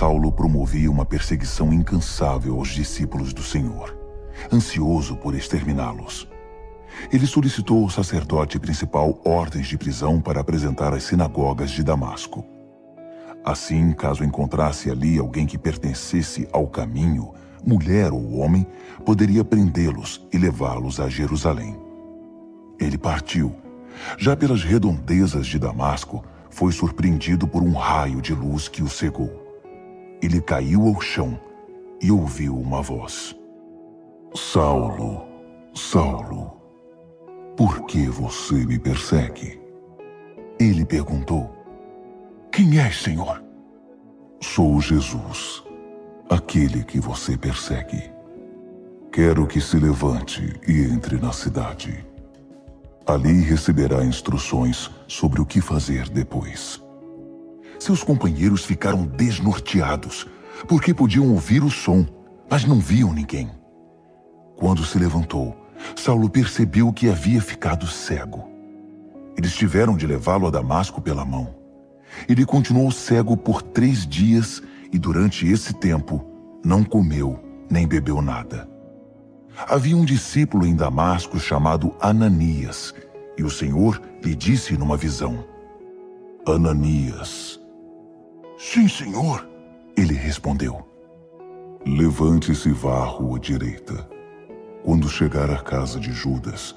Saulo promovia uma perseguição incansável aos discípulos do Senhor, ansioso por exterminá-los. Ele solicitou ao sacerdote principal ordens de prisão para apresentar às sinagogas de Damasco. Assim, caso encontrasse ali alguém que pertencesse ao caminho, mulher ou homem, poderia prendê-los e levá-los a Jerusalém. Ele partiu. Já pelas redondezas de Damasco, foi surpreendido por um raio de luz que o cegou. Ele caiu ao chão e ouviu uma voz: Saulo, Saulo, por que você me persegue? Ele perguntou: Quem és, Senhor? Sou Jesus, aquele que você persegue. Quero que se levante e entre na cidade. Ali receberá instruções sobre o que fazer depois. Seus companheiros ficaram desnorteados, porque podiam ouvir o som, mas não viam ninguém. Quando se levantou, Saulo percebeu que havia ficado cego. Eles tiveram de levá-lo a Damasco pela mão. Ele continuou cego por três dias e, durante esse tempo, não comeu nem bebeu nada. Havia um discípulo em Damasco chamado Ananias, e o Senhor lhe disse numa visão: Ananias. Sim, Senhor, ele respondeu. Levante-se e vá à rua direita. Quando chegar à casa de Judas,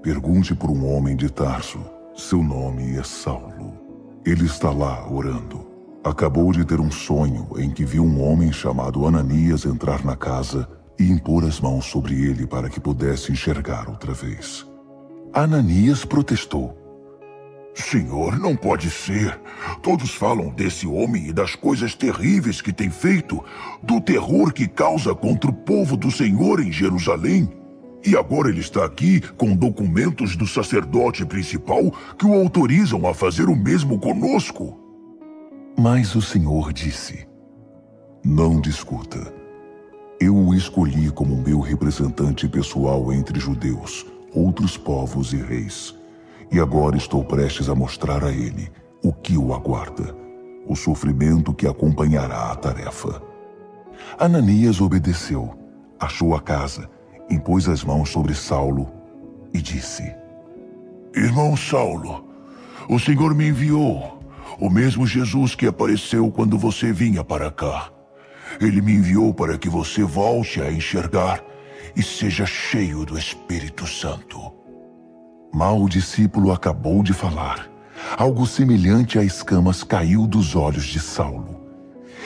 pergunte por um homem de Tarso. Seu nome é Saulo. Ele está lá orando. Acabou de ter um sonho em que viu um homem chamado Ananias entrar na casa e impor as mãos sobre ele para que pudesse enxergar outra vez. Ananias protestou. Senhor, não pode ser. Todos falam desse homem e das coisas terríveis que tem feito, do terror que causa contra o povo do Senhor em Jerusalém. E agora ele está aqui com documentos do sacerdote principal que o autorizam a fazer o mesmo conosco. Mas o Senhor disse: Não discuta. Eu o escolhi como meu representante pessoal entre judeus, outros povos e reis. E agora estou prestes a mostrar a ele o que o aguarda, o sofrimento que acompanhará a tarefa. Ananias obedeceu, achou a casa, impôs as mãos sobre Saulo e disse: Irmão Saulo, o Senhor me enviou, o mesmo Jesus que apareceu quando você vinha para cá. Ele me enviou para que você volte a enxergar e seja cheio do Espírito Santo. Mal o discípulo acabou de falar. Algo semelhante a escamas caiu dos olhos de Saulo.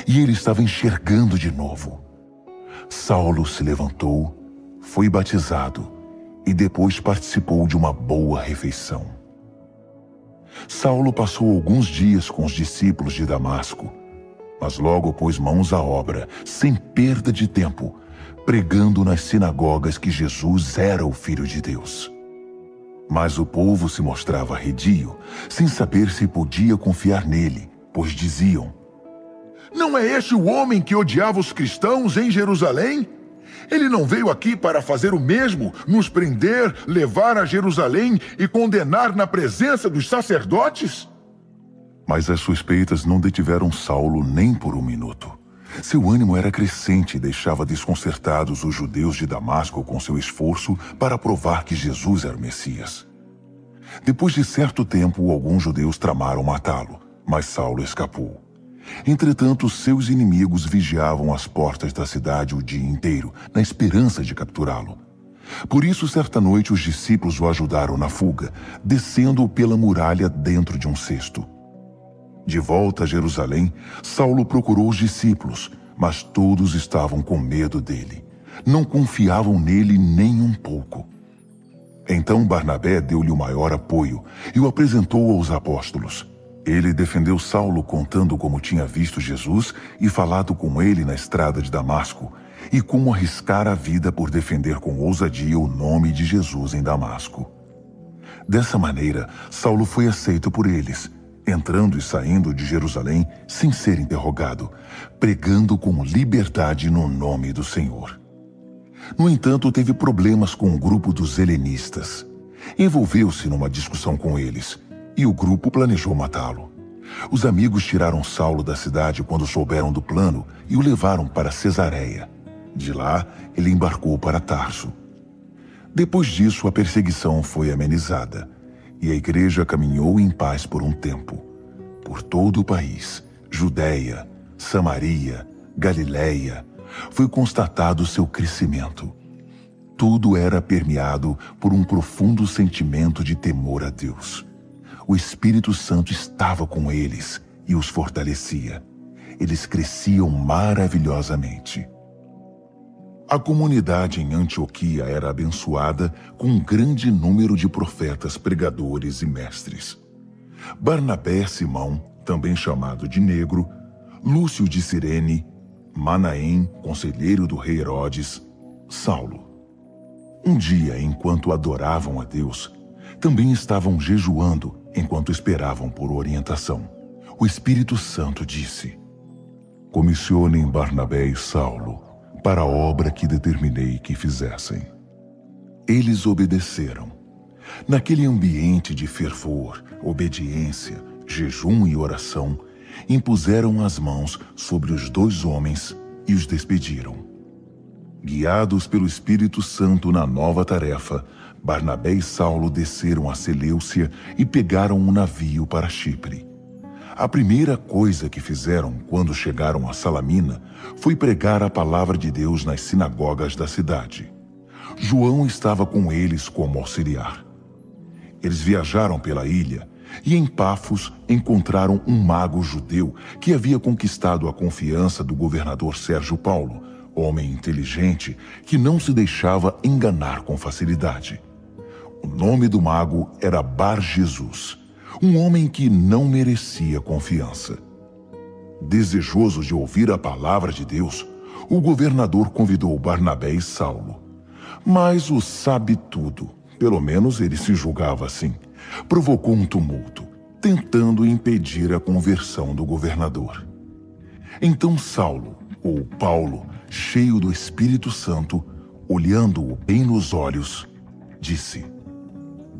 E ele estava enxergando de novo. Saulo se levantou, foi batizado e depois participou de uma boa refeição. Saulo passou alguns dias com os discípulos de Damasco mas logo pôs mãos à obra, sem perda de tempo, pregando nas sinagogas que Jesus era o Filho de Deus. Mas o povo se mostrava redio, sem saber se podia confiar nele, pois diziam: Não é este o homem que odiava os cristãos em Jerusalém? Ele não veio aqui para fazer o mesmo, nos prender, levar a Jerusalém e condenar na presença dos sacerdotes? Mas as suspeitas não detiveram Saulo nem por um minuto. Seu ânimo era crescente e deixava desconcertados os judeus de Damasco com seu esforço para provar que Jesus era o Messias. Depois de certo tempo, alguns judeus tramaram matá-lo, mas Saulo escapou. Entretanto, seus inimigos vigiavam as portas da cidade o dia inteiro, na esperança de capturá-lo. Por isso, certa noite, os discípulos o ajudaram na fuga, descendo pela muralha dentro de um cesto. De volta a Jerusalém, Saulo procurou os discípulos, mas todos estavam com medo dele. Não confiavam nele nem um pouco. Então Barnabé deu-lhe o maior apoio e o apresentou aos apóstolos. Ele defendeu Saulo contando como tinha visto Jesus e falado com ele na estrada de Damasco, e como arriscar a vida por defender com ousadia o nome de Jesus em Damasco. Dessa maneira, Saulo foi aceito por eles entrando e saindo de Jerusalém sem ser interrogado, pregando com liberdade no nome do Senhor. No entanto, teve problemas com o grupo dos helenistas. Envolveu-se numa discussão com eles e o grupo planejou matá-lo. Os amigos tiraram Saulo da cidade quando souberam do plano e o levaram para Cesareia. De lá, ele embarcou para Tarso. Depois disso, a perseguição foi amenizada e a igreja caminhou em paz por um tempo. Por todo o país, Judéia, Samaria, Galiléia, foi constatado seu crescimento. Tudo era permeado por um profundo sentimento de temor a Deus. O Espírito Santo estava com eles e os fortalecia. Eles cresciam maravilhosamente. A comunidade em Antioquia era abençoada com um grande número de profetas, pregadores e mestres. Barnabé Simão, também chamado de Negro, Lúcio de Cirene, Manaém, conselheiro do rei Herodes, Saulo. Um dia, enquanto adoravam a Deus, também estavam jejuando enquanto esperavam por orientação. O Espírito Santo disse: Comissionem Barnabé e Saulo para a obra que determinei que fizessem. Eles obedeceram. Naquele ambiente de fervor, obediência, jejum e oração, impuseram as mãos sobre os dois homens e os despediram. Guiados pelo Espírito Santo na nova tarefa, Barnabé e Saulo desceram a Seleucia e pegaram um navio para Chipre. A primeira coisa que fizeram quando chegaram a Salamina foi pregar a palavra de Deus nas sinagogas da cidade. João estava com eles como auxiliar. Eles viajaram pela ilha e em Pafos encontraram um mago judeu que havia conquistado a confiança do governador Sérgio Paulo, homem inteligente que não se deixava enganar com facilidade. O nome do mago era Bar Jesus um homem que não merecia confiança. Desejoso de ouvir a palavra de Deus, o governador convidou Barnabé e Saulo. Mas o sabe tudo, pelo menos ele se julgava assim, provocou um tumulto, tentando impedir a conversão do governador. Então Saulo, ou Paulo, cheio do Espírito Santo, olhando-o bem nos olhos, disse: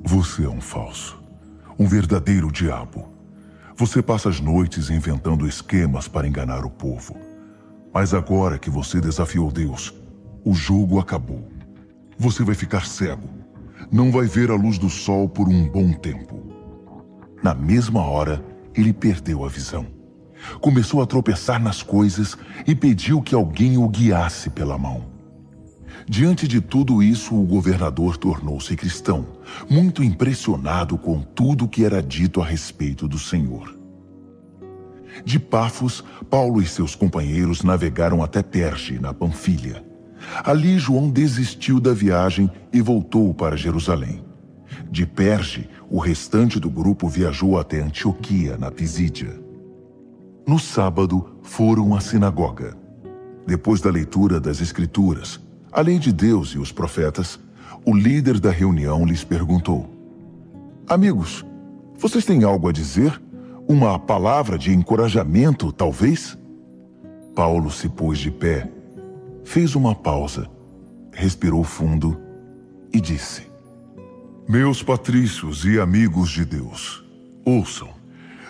Você é um falso um verdadeiro diabo. Você passa as noites inventando esquemas para enganar o povo. Mas agora que você desafiou Deus, o jogo acabou. Você vai ficar cego. Não vai ver a luz do sol por um bom tempo. Na mesma hora, ele perdeu a visão. Começou a tropeçar nas coisas e pediu que alguém o guiasse pela mão. Diante de tudo isso, o governador tornou-se cristão, muito impressionado com tudo o que era dito a respeito do Senhor. De Pafos, Paulo e seus companheiros navegaram até Perge, na Panfilha. Ali, João desistiu da viagem e voltou para Jerusalém. De Perge, o restante do grupo viajou até Antioquia, na Pisídia. No sábado, foram à sinagoga. Depois da leitura das Escrituras, Além de Deus e os profetas, o líder da reunião lhes perguntou: Amigos, vocês têm algo a dizer? Uma palavra de encorajamento, talvez? Paulo se pôs de pé, fez uma pausa, respirou fundo e disse: Meus patrícios e amigos de Deus, ouçam.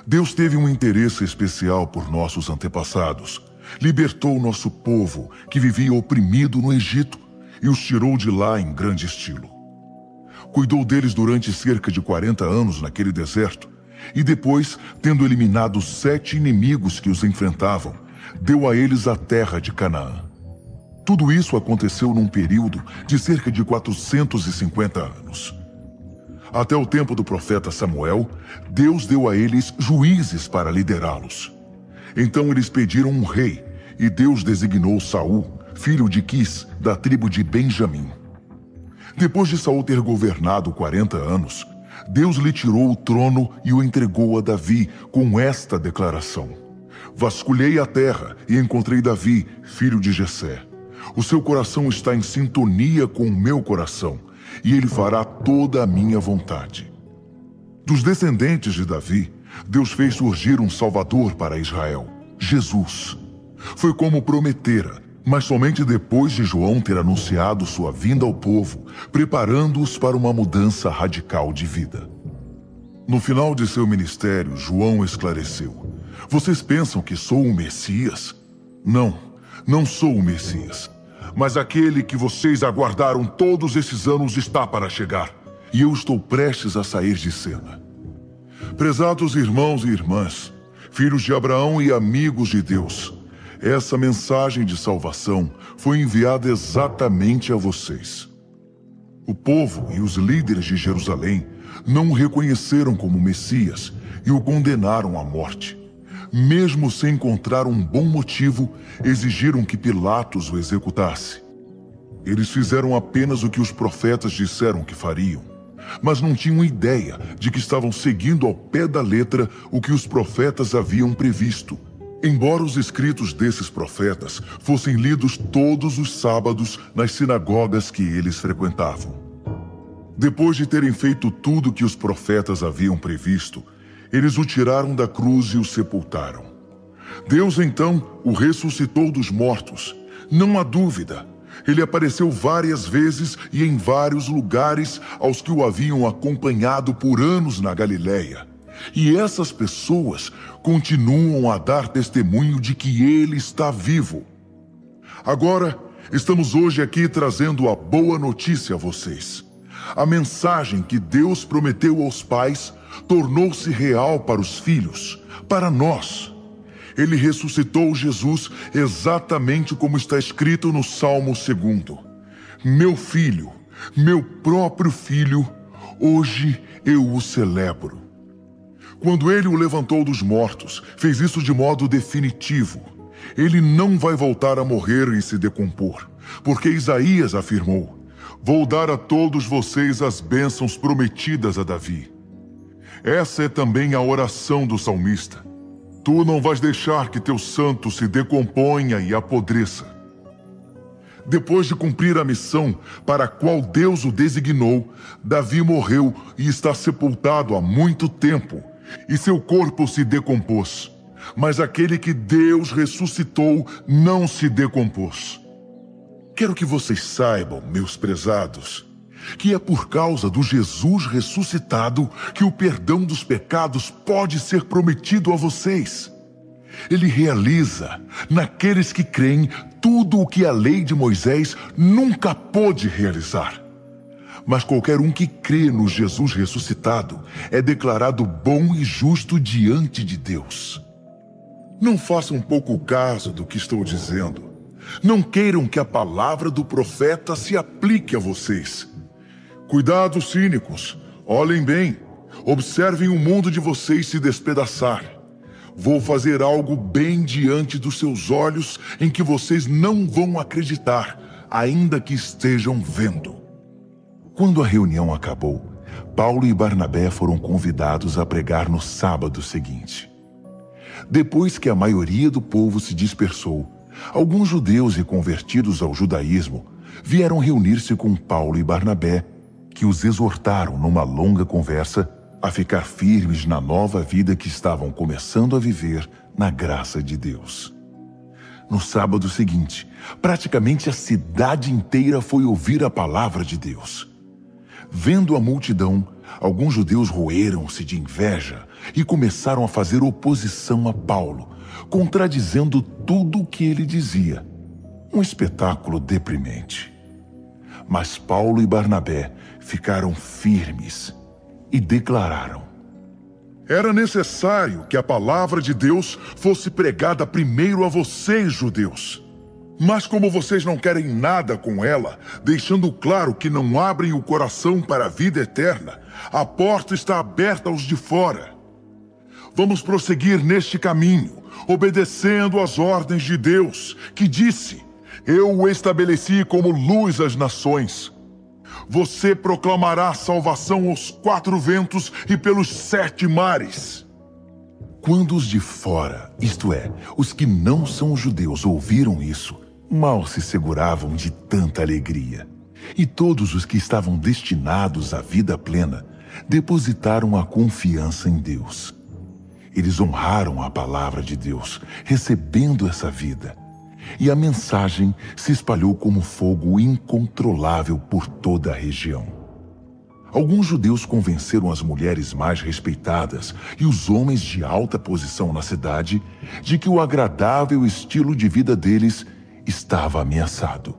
Deus teve um interesse especial por nossos antepassados libertou nosso povo, que vivia oprimido no Egito, e os tirou de lá em grande estilo. Cuidou deles durante cerca de 40 anos naquele deserto, e depois, tendo eliminado sete inimigos que os enfrentavam, deu a eles a terra de Canaã. Tudo isso aconteceu num período de cerca de 450 anos. Até o tempo do profeta Samuel, Deus deu a eles juízes para liderá-los. Então eles pediram um rei, e Deus designou Saul, filho de Quis, da tribo de Benjamim. Depois de Saul ter governado 40 anos, Deus lhe tirou o trono e o entregou a Davi com esta declaração: Vasculhei a terra e encontrei Davi, filho de Jessé. O seu coração está em sintonia com o meu coração, e ele fará toda a minha vontade. Dos descendentes de Davi, Deus fez surgir um Salvador para Israel, Jesus. Foi como prometera, mas somente depois de João ter anunciado sua vinda ao povo, preparando-os para uma mudança radical de vida. No final de seu ministério, João esclareceu: Vocês pensam que sou o Messias? Não, não sou o Messias. Mas aquele que vocês aguardaram todos esses anos está para chegar. E eu estou prestes a sair de cena. Prezados irmãos e irmãs, filhos de Abraão e amigos de Deus, essa mensagem de salvação foi enviada exatamente a vocês. O povo e os líderes de Jerusalém não o reconheceram como Messias e o condenaram à morte. Mesmo sem encontrar um bom motivo, exigiram que Pilatos o executasse. Eles fizeram apenas o que os profetas disseram que fariam, mas não tinham ideia de que estavam seguindo ao pé da letra o que os profetas haviam previsto. Embora os escritos desses profetas fossem lidos todos os sábados nas sinagogas que eles frequentavam. Depois de terem feito tudo que os profetas haviam previsto, eles o tiraram da cruz e o sepultaram. Deus então o ressuscitou dos mortos. Não há dúvida. Ele apareceu várias vezes e em vários lugares aos que o haviam acompanhado por anos na Galiléia. E essas pessoas continuam a dar testemunho de que ele está vivo. Agora, estamos hoje aqui trazendo a boa notícia a vocês. A mensagem que Deus prometeu aos pais tornou-se real para os filhos, para nós. Ele ressuscitou Jesus exatamente como está escrito no Salmo 2. Meu filho, meu próprio filho, hoje eu o celebro. Quando ele o levantou dos mortos, fez isso de modo definitivo. Ele não vai voltar a morrer e se decompor, porque Isaías afirmou: Vou dar a todos vocês as bênçãos prometidas a Davi. Essa é também a oração do salmista. Tu não vais deixar que teu santo se decomponha e apodreça. Depois de cumprir a missão para a qual Deus o designou, Davi morreu e está sepultado há muito tempo, e seu corpo se decompôs. Mas aquele que Deus ressuscitou não se decompôs. Quero que vocês saibam, meus prezados, que é por causa do Jesus ressuscitado que o perdão dos pecados pode ser prometido a vocês. Ele realiza, naqueles que creem, tudo o que a lei de Moisés nunca pôde realizar. Mas qualquer um que crê no Jesus ressuscitado é declarado bom e justo diante de Deus. Não façam pouco caso do que estou dizendo. Não queiram que a palavra do profeta se aplique a vocês. Cuidado, cínicos. Olhem bem. Observem o mundo de vocês se despedaçar. Vou fazer algo bem diante dos seus olhos em que vocês não vão acreditar, ainda que estejam vendo. Quando a reunião acabou, Paulo e Barnabé foram convidados a pregar no sábado seguinte. Depois que a maioria do povo se dispersou, Alguns judeus reconvertidos ao judaísmo vieram reunir-se com Paulo e Barnabé, que os exortaram numa longa conversa a ficar firmes na nova vida que estavam começando a viver na graça de Deus. No sábado seguinte, praticamente a cidade inteira foi ouvir a palavra de Deus. Vendo a multidão, alguns judeus roeram-se de inveja e começaram a fazer oposição a Paulo, contradizendo tudo o que ele dizia. Um espetáculo deprimente. Mas Paulo e Barnabé ficaram firmes e declararam: Era necessário que a palavra de Deus fosse pregada primeiro a vocês, judeus. Mas como vocês não querem nada com ela, deixando claro que não abrem o coração para a vida eterna, a porta está aberta aos de fora. Vamos prosseguir neste caminho, obedecendo às ordens de Deus, que disse: Eu o estabeleci como luz às nações. Você proclamará salvação aos quatro ventos e pelos sete mares. Quando os de fora, isto é, os que não são judeus, ouviram isso, mal se seguravam de tanta alegria. E todos os que estavam destinados à vida plena depositaram a confiança em Deus. Eles honraram a palavra de Deus, recebendo essa vida. E a mensagem se espalhou como fogo incontrolável por toda a região. Alguns judeus convenceram as mulheres mais respeitadas e os homens de alta posição na cidade de que o agradável estilo de vida deles estava ameaçado.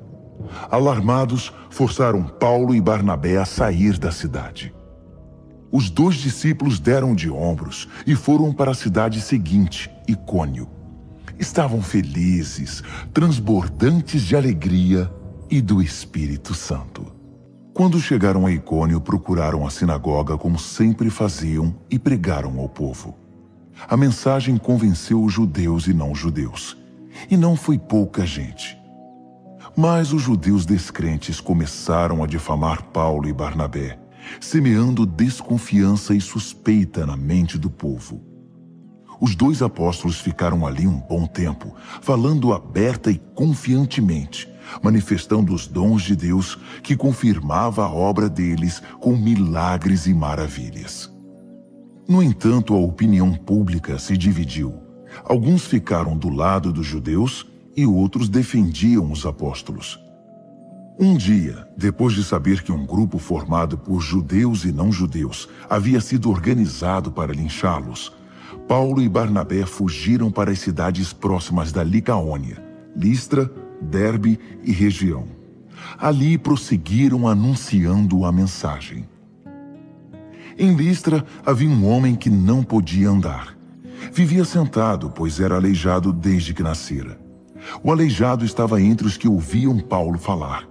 Alarmados, forçaram Paulo e Barnabé a sair da cidade. Os dois discípulos deram de ombros e foram para a cidade seguinte, Icônio. Estavam felizes, transbordantes de alegria e do Espírito Santo. Quando chegaram a Icônio, procuraram a sinagoga como sempre faziam e pregaram ao povo. A mensagem convenceu os judeus e não judeus. E não foi pouca gente. Mas os judeus descrentes começaram a difamar Paulo e Barnabé, semeando desconfiança e suspeita na mente do povo. Os dois apóstolos ficaram ali um bom tempo, falando aberta e confiantemente, manifestando os dons de Deus que confirmava a obra deles com milagres e maravilhas. No entanto, a opinião pública se dividiu. Alguns ficaram do lado dos judeus e outros defendiam os apóstolos. Um dia, depois de saber que um grupo formado por judeus e não-judeus havia sido organizado para linchá-los, Paulo e Barnabé fugiram para as cidades próximas da Licaônia, Listra, Derbe e região. Ali prosseguiram anunciando a mensagem. Em Listra havia um homem que não podia andar. Vivia sentado, pois era aleijado desde que nascera. O aleijado estava entre os que ouviam Paulo falar.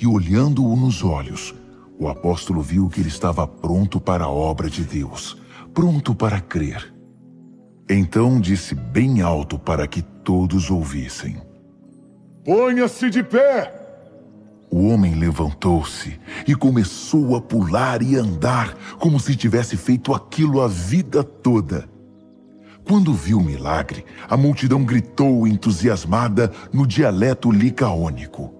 E olhando-o nos olhos, o apóstolo viu que ele estava pronto para a obra de Deus, pronto para crer. Então disse bem alto para que todos ouvissem: Ponha-se de pé! O homem levantou-se e começou a pular e andar como se tivesse feito aquilo a vida toda. Quando viu o milagre, a multidão gritou entusiasmada no dialeto licaônico.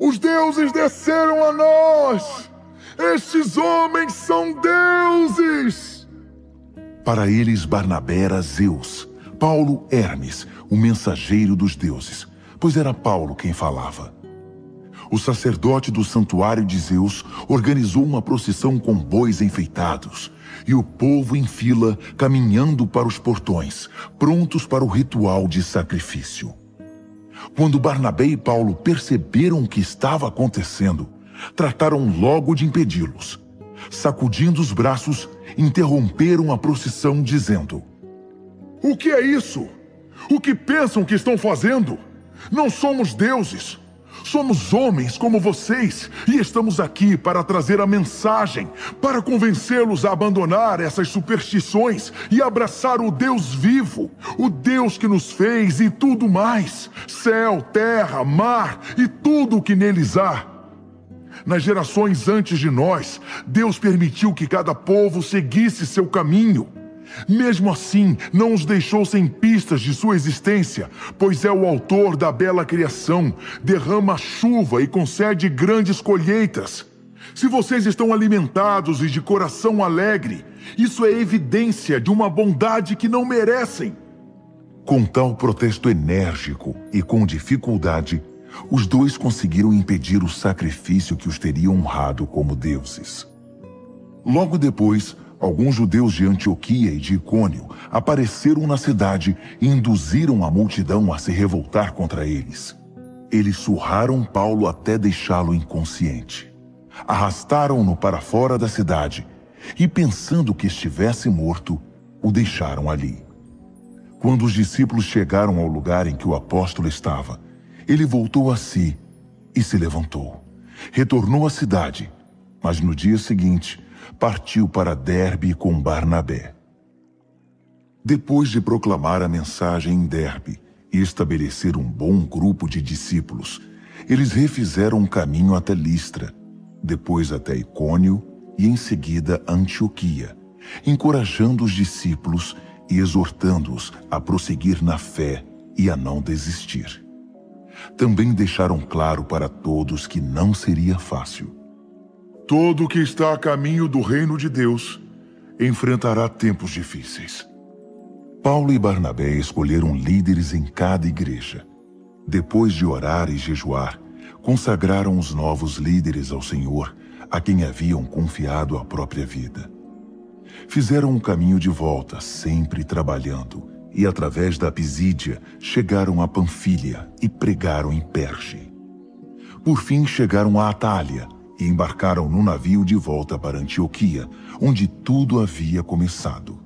Os deuses desceram a nós! Estes homens são deuses! Para eles, Barnabé era Zeus, Paulo Hermes, o mensageiro dos deuses, pois era Paulo quem falava. O sacerdote do santuário de Zeus organizou uma procissão com bois enfeitados, e o povo em fila caminhando para os portões, prontos para o ritual de sacrifício. Quando Barnabé e Paulo perceberam o que estava acontecendo, trataram logo de impedi-los. Sacudindo os braços, interromperam a procissão, dizendo: O que é isso? O que pensam que estão fazendo? Não somos deuses. Somos homens como vocês e estamos aqui para trazer a mensagem, para convencê-los a abandonar essas superstições e abraçar o Deus vivo, o Deus que nos fez e tudo mais: céu, terra, mar e tudo o que neles há. Nas gerações antes de nós, Deus permitiu que cada povo seguisse seu caminho. Mesmo assim, não os deixou sem pistas de sua existência, pois é o autor da bela criação, derrama chuva e concede grandes colheitas. Se vocês estão alimentados e de coração alegre, isso é evidência de uma bondade que não merecem. Com tal protesto enérgico e com dificuldade, os dois conseguiram impedir o sacrifício que os teria honrado como deuses. Logo depois, Alguns judeus de Antioquia e de Icônio apareceram na cidade e induziram a multidão a se revoltar contra eles. Eles surraram Paulo até deixá-lo inconsciente. Arrastaram-no para fora da cidade e, pensando que estivesse morto, o deixaram ali. Quando os discípulos chegaram ao lugar em que o apóstolo estava, ele voltou a si e se levantou. Retornou à cidade, mas no dia seguinte partiu para Derbe com Barnabé. Depois de proclamar a mensagem em Derbe e estabelecer um bom grupo de discípulos, eles refizeram um caminho até Listra, depois até Icônio e em seguida Antioquia, encorajando os discípulos e exortando-os a prosseguir na fé e a não desistir. Também deixaram claro para todos que não seria fácil Todo que está a caminho do reino de Deus enfrentará tempos difíceis. Paulo e Barnabé escolheram líderes em cada igreja. Depois de orar e jejuar, consagraram os novos líderes ao Senhor, a quem haviam confiado a própria vida. Fizeram o um caminho de volta, sempre trabalhando, e através da Pisídia chegaram a Panfilha e pregaram em Perge. Por fim chegaram a Atália e embarcaram no navio de volta para Antioquia, onde tudo havia começado.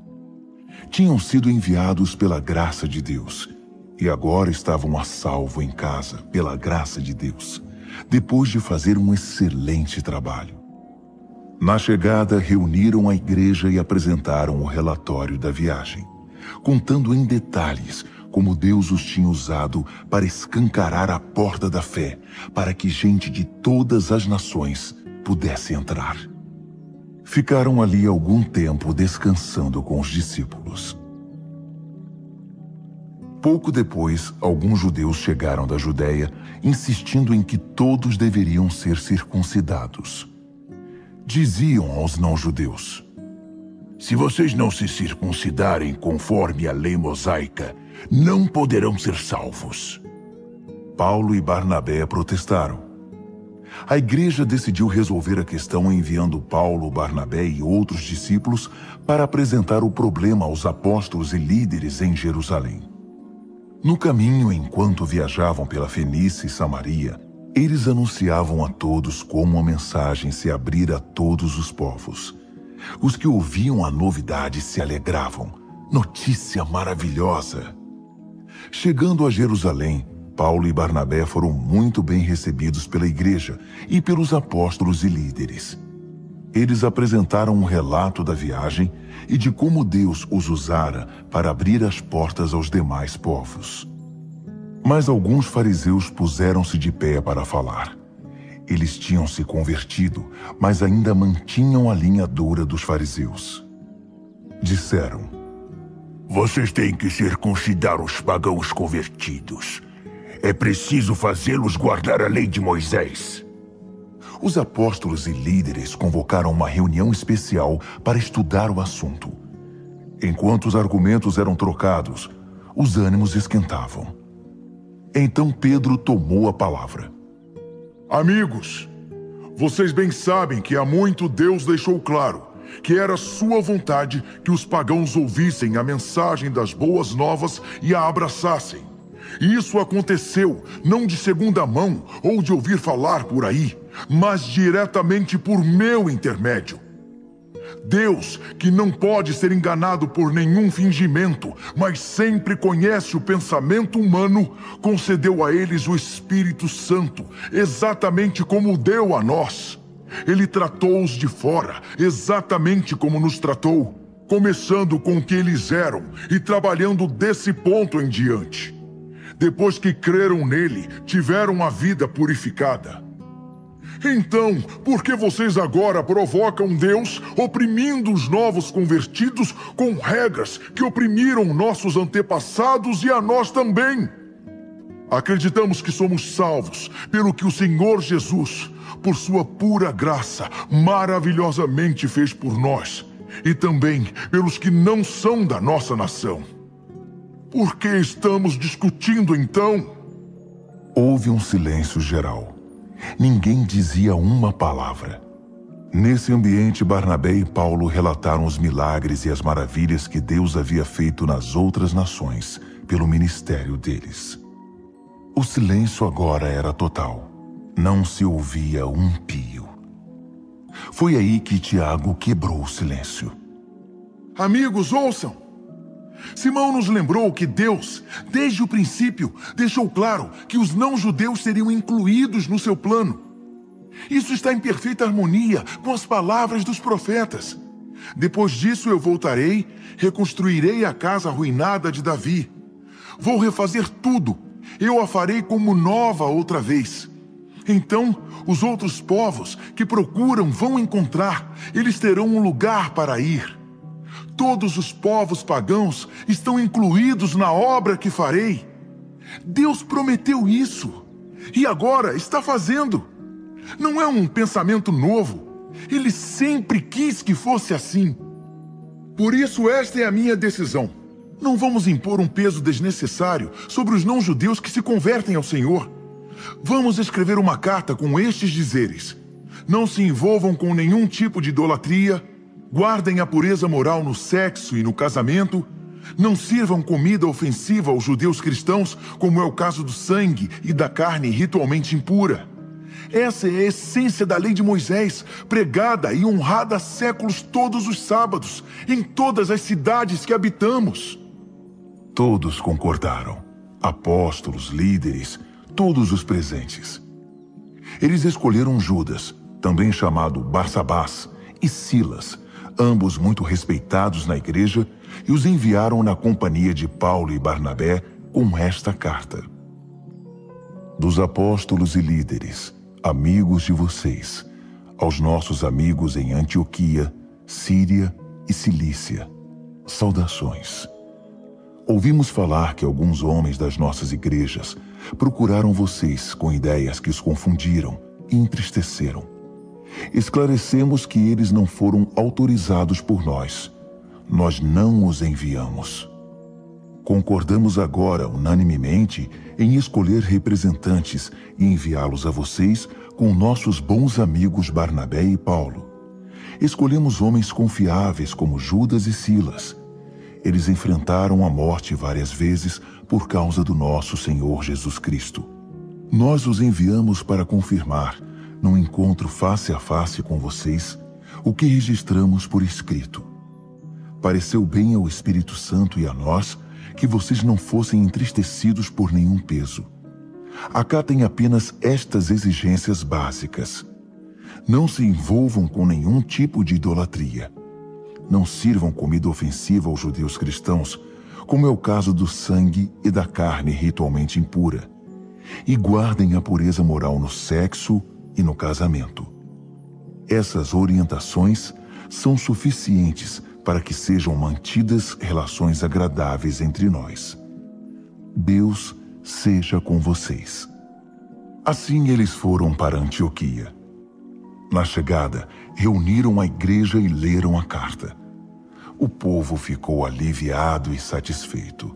Tinham sido enviados pela graça de Deus e agora estavam a salvo em casa pela graça de Deus, depois de fazer um excelente trabalho. Na chegada, reuniram a igreja e apresentaram o relatório da viagem, contando em detalhes como Deus os tinha usado para escancarar a porta da fé, para que gente de todas as nações pudesse entrar. Ficaram ali algum tempo descansando com os discípulos. Pouco depois, alguns judeus chegaram da Judéia, insistindo em que todos deveriam ser circuncidados. Diziam aos não-judeus: Se vocês não se circuncidarem conforme a lei mosaica, não poderão ser salvos. Paulo e Barnabé protestaram. A igreja decidiu resolver a questão enviando Paulo, Barnabé e outros discípulos para apresentar o problema aos apóstolos e líderes em Jerusalém. No caminho, enquanto viajavam pela Fenícia e Samaria, eles anunciavam a todos como a mensagem se abrir a todos os povos. Os que ouviam a novidade se alegravam. Notícia maravilhosa! Chegando a Jerusalém, Paulo e Barnabé foram muito bem recebidos pela igreja e pelos apóstolos e líderes. Eles apresentaram um relato da viagem e de como Deus os usara para abrir as portas aos demais povos. Mas alguns fariseus puseram-se de pé para falar. Eles tinham se convertido, mas ainda mantinham a linha dura dos fariseus. Disseram: vocês têm que circuncidar os pagãos convertidos. É preciso fazê-los guardar a lei de Moisés. Os apóstolos e líderes convocaram uma reunião especial para estudar o assunto. Enquanto os argumentos eram trocados, os ânimos esquentavam. Então Pedro tomou a palavra. Amigos, vocês bem sabem que há muito Deus deixou claro que era sua vontade que os pagãos ouvissem a mensagem das boas novas e a abraçassem. Isso aconteceu não de segunda mão ou de ouvir falar por aí, mas diretamente por meu intermédio. Deus, que não pode ser enganado por nenhum fingimento, mas sempre conhece o pensamento humano, concedeu a eles o Espírito Santo, exatamente como deu a nós. Ele tratou-os de fora, exatamente como nos tratou, começando com o que eles eram e trabalhando desse ponto em diante. Depois que creram nele, tiveram a vida purificada. Então, por que vocês agora provocam Deus oprimindo os novos convertidos com regras que oprimiram nossos antepassados e a nós também? Acreditamos que somos salvos pelo que o Senhor Jesus, por sua pura graça, maravilhosamente fez por nós e também pelos que não são da nossa nação. Por que estamos discutindo então? Houve um silêncio geral. Ninguém dizia uma palavra. Nesse ambiente, Barnabé e Paulo relataram os milagres e as maravilhas que Deus havia feito nas outras nações pelo ministério deles. O silêncio agora era total. Não se ouvia um pio. Foi aí que Tiago quebrou o silêncio. Amigos, ouçam! Simão nos lembrou que Deus, desde o princípio, deixou claro que os não-judeus seriam incluídos no seu plano. Isso está em perfeita harmonia com as palavras dos profetas. Depois disso eu voltarei, reconstruirei a casa arruinada de Davi. Vou refazer tudo eu a farei como nova outra vez. Então, os outros povos que procuram vão encontrar, eles terão um lugar para ir. Todos os povos pagãos estão incluídos na obra que farei. Deus prometeu isso e agora está fazendo. Não é um pensamento novo. Ele sempre quis que fosse assim. Por isso, esta é a minha decisão. Não vamos impor um peso desnecessário sobre os não-judeus que se convertem ao Senhor. Vamos escrever uma carta com estes dizeres: não se envolvam com nenhum tipo de idolatria, guardem a pureza moral no sexo e no casamento, não sirvam comida ofensiva aos judeus cristãos, como é o caso do sangue e da carne ritualmente impura. Essa é a essência da lei de Moisés, pregada e honrada há séculos todos os sábados, em todas as cidades que habitamos. Todos concordaram. Apóstolos, líderes, todos os presentes. Eles escolheram Judas, também chamado Barsabás, e Silas, ambos muito respeitados na igreja, e os enviaram na companhia de Paulo e Barnabé com esta carta: Dos apóstolos e líderes, amigos de vocês, aos nossos amigos em Antioquia, Síria e Cilícia, saudações. Ouvimos falar que alguns homens das nossas igrejas procuraram vocês com ideias que os confundiram e entristeceram. Esclarecemos que eles não foram autorizados por nós. Nós não os enviamos. Concordamos agora, unanimemente, em escolher representantes e enviá-los a vocês com nossos bons amigos Barnabé e Paulo. Escolhemos homens confiáveis como Judas e Silas. Eles enfrentaram a morte várias vezes por causa do nosso Senhor Jesus Cristo. Nós os enviamos para confirmar, num encontro face a face com vocês, o que registramos por escrito. Pareceu bem ao Espírito Santo e a nós que vocês não fossem entristecidos por nenhum peso. Acatem apenas estas exigências básicas. Não se envolvam com nenhum tipo de idolatria. Não sirvam comida ofensiva aos judeus cristãos, como é o caso do sangue e da carne ritualmente impura. E guardem a pureza moral no sexo e no casamento. Essas orientações são suficientes para que sejam mantidas relações agradáveis entre nós. Deus seja com vocês. Assim eles foram para Antioquia. Na chegada, reuniram a igreja e leram a carta. O povo ficou aliviado e satisfeito.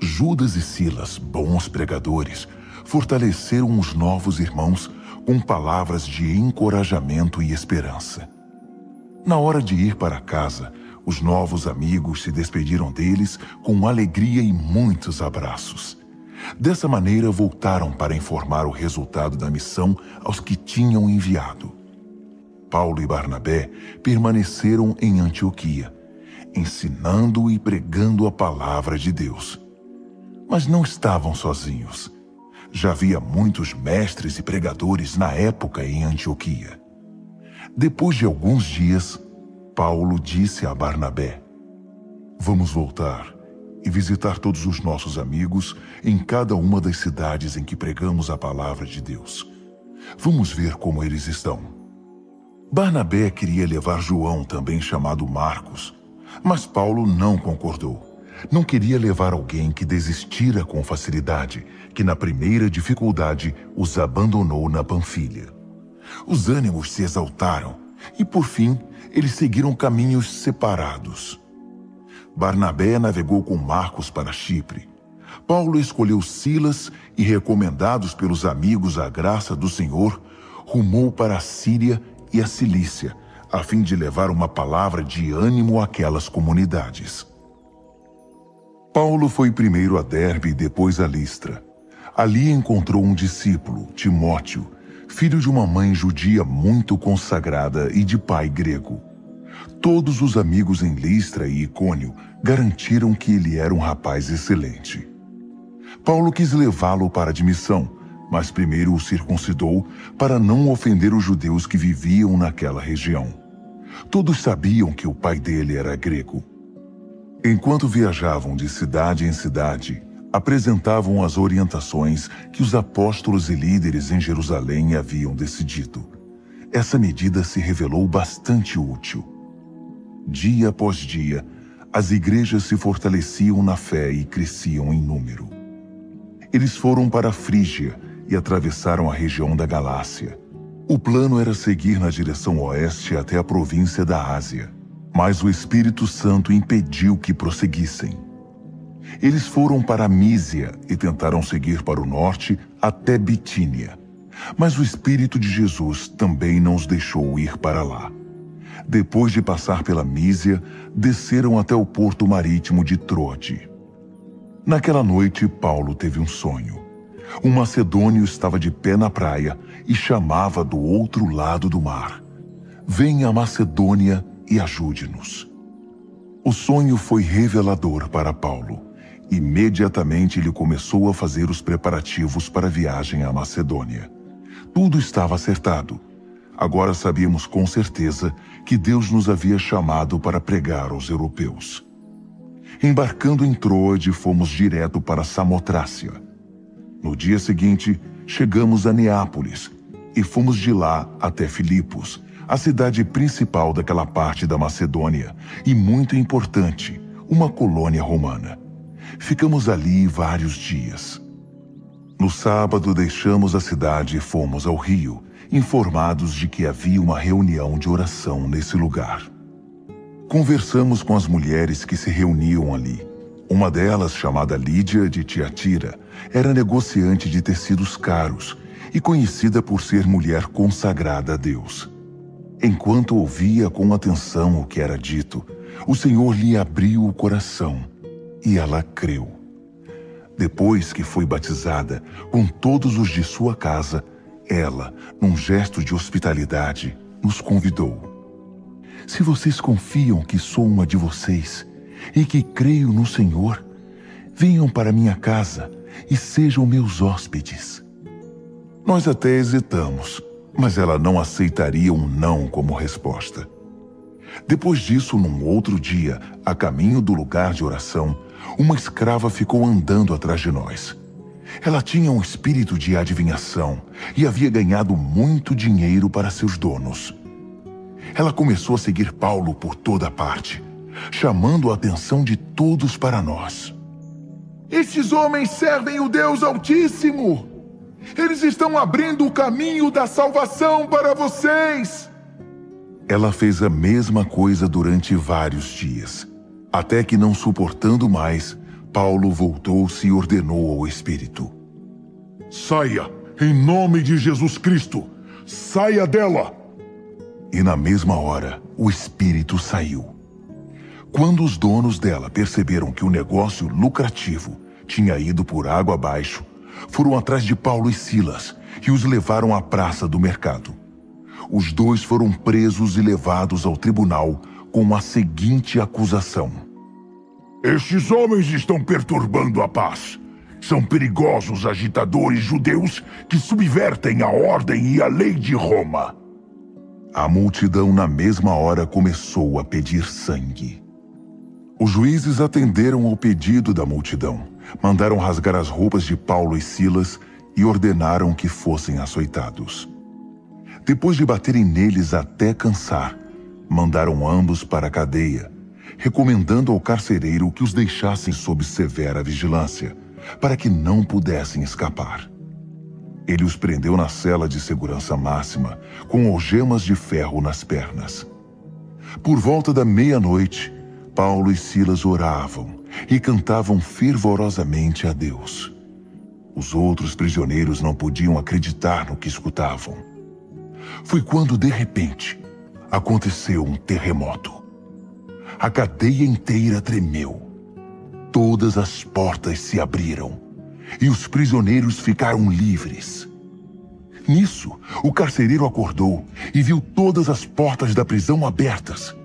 Judas e Silas, bons pregadores, fortaleceram os novos irmãos com palavras de encorajamento e esperança. Na hora de ir para casa, os novos amigos se despediram deles com alegria e muitos abraços. Dessa maneira, voltaram para informar o resultado da missão aos que tinham enviado. Paulo e Barnabé permaneceram em Antioquia, ensinando e pregando a palavra de Deus. Mas não estavam sozinhos. Já havia muitos mestres e pregadores na época em Antioquia. Depois de alguns dias, Paulo disse a Barnabé: Vamos voltar e visitar todos os nossos amigos em cada uma das cidades em que pregamos a palavra de Deus. Vamos ver como eles estão. Barnabé queria levar João, também chamado Marcos, mas Paulo não concordou. Não queria levar alguém que desistira com facilidade, que na primeira dificuldade os abandonou na Panfilha. Os ânimos se exaltaram e, por fim, eles seguiram caminhos separados. Barnabé navegou com Marcos para Chipre. Paulo escolheu Silas e, recomendados pelos amigos à graça do Senhor, rumou para a Síria e a Cilícia, a fim de levar uma palavra de ânimo àquelas comunidades. Paulo foi primeiro a Derbe e depois a Listra. Ali encontrou um discípulo, Timóteo, filho de uma mãe judia muito consagrada e de pai grego. Todos os amigos em Listra e Icônio garantiram que ele era um rapaz excelente. Paulo quis levá-lo para admissão, mas primeiro o circuncidou para não ofender os judeus que viviam naquela região. Todos sabiam que o pai dele era grego. Enquanto viajavam de cidade em cidade, apresentavam as orientações que os apóstolos e líderes em Jerusalém haviam decidido. Essa medida se revelou bastante útil. Dia após dia, as igrejas se fortaleciam na fé e cresciam em número. Eles foram para a Frígia e atravessaram a região da Galácia. O plano era seguir na direção oeste até a província da Ásia, mas o Espírito Santo impediu que prosseguissem. Eles foram para Mísia e tentaram seguir para o norte até Bitínia. Mas o Espírito de Jesus também não os deixou ir para lá. Depois de passar pela Mísia, desceram até o porto marítimo de Troade. Naquela noite, Paulo teve um sonho. Um macedônio estava de pé na praia e chamava do outro lado do mar: Venha a Macedônia e ajude-nos. O sonho foi revelador para Paulo. Imediatamente ele começou a fazer os preparativos para a viagem à Macedônia. Tudo estava acertado. Agora sabíamos com certeza que Deus nos havia chamado para pregar aos europeus. Embarcando em Troade, fomos direto para Samotrácia. No dia seguinte, chegamos a Neápolis e fomos de lá até Filipos, a cidade principal daquela parte da Macedônia e muito importante, uma colônia romana. Ficamos ali vários dias. No sábado, deixamos a cidade e fomos ao rio, informados de que havia uma reunião de oração nesse lugar. Conversamos com as mulheres que se reuniam ali. Uma delas, chamada Lídia de Tiatira, era negociante de tecidos caros e conhecida por ser mulher consagrada a Deus. Enquanto ouvia com atenção o que era dito, o Senhor lhe abriu o coração e ela creu. Depois que foi batizada, com todos os de sua casa, ela, num gesto de hospitalidade, nos convidou. Se vocês confiam que sou uma de vocês e que creio no Senhor, venham para minha casa e sejam meus hóspedes. Nós até hesitamos mas ela não aceitaria um não como resposta. Depois disso, num outro dia, a caminho do lugar de oração, uma escrava ficou andando atrás de nós. Ela tinha um espírito de adivinhação e havia ganhado muito dinheiro para seus donos. Ela começou a seguir Paulo por toda parte, chamando a atenção de todos para nós. Estes homens servem o Deus Altíssimo! Eles estão abrindo o caminho da salvação para vocês. Ela fez a mesma coisa durante vários dias, até que, não suportando mais, Paulo voltou-se e ordenou ao Espírito: Saia, em nome de Jesus Cristo! Saia dela! E na mesma hora, o Espírito saiu. Quando os donos dela perceberam que o negócio lucrativo tinha ido por água abaixo, foram atrás de Paulo e Silas e os levaram à praça do mercado. Os dois foram presos e levados ao tribunal com a seguinte acusação: Estes homens estão perturbando a paz. São perigosos agitadores judeus que subvertem a ordem e a lei de Roma. A multidão, na mesma hora, começou a pedir sangue. Os juízes atenderam ao pedido da multidão mandaram rasgar as roupas de Paulo e Silas e ordenaram que fossem açoitados. Depois de baterem neles até cansar, mandaram ambos para a cadeia, recomendando ao carcereiro que os deixassem sob severa vigilância, para que não pudessem escapar. Ele os prendeu na cela de segurança máxima, com algemas de ferro nas pernas. Por volta da meia-noite, Paulo e Silas oravam e cantavam fervorosamente a Deus. Os outros prisioneiros não podiam acreditar no que escutavam. Foi quando, de repente, aconteceu um terremoto. A cadeia inteira tremeu. Todas as portas se abriram e os prisioneiros ficaram livres. Nisso, o carcereiro acordou e viu todas as portas da prisão abertas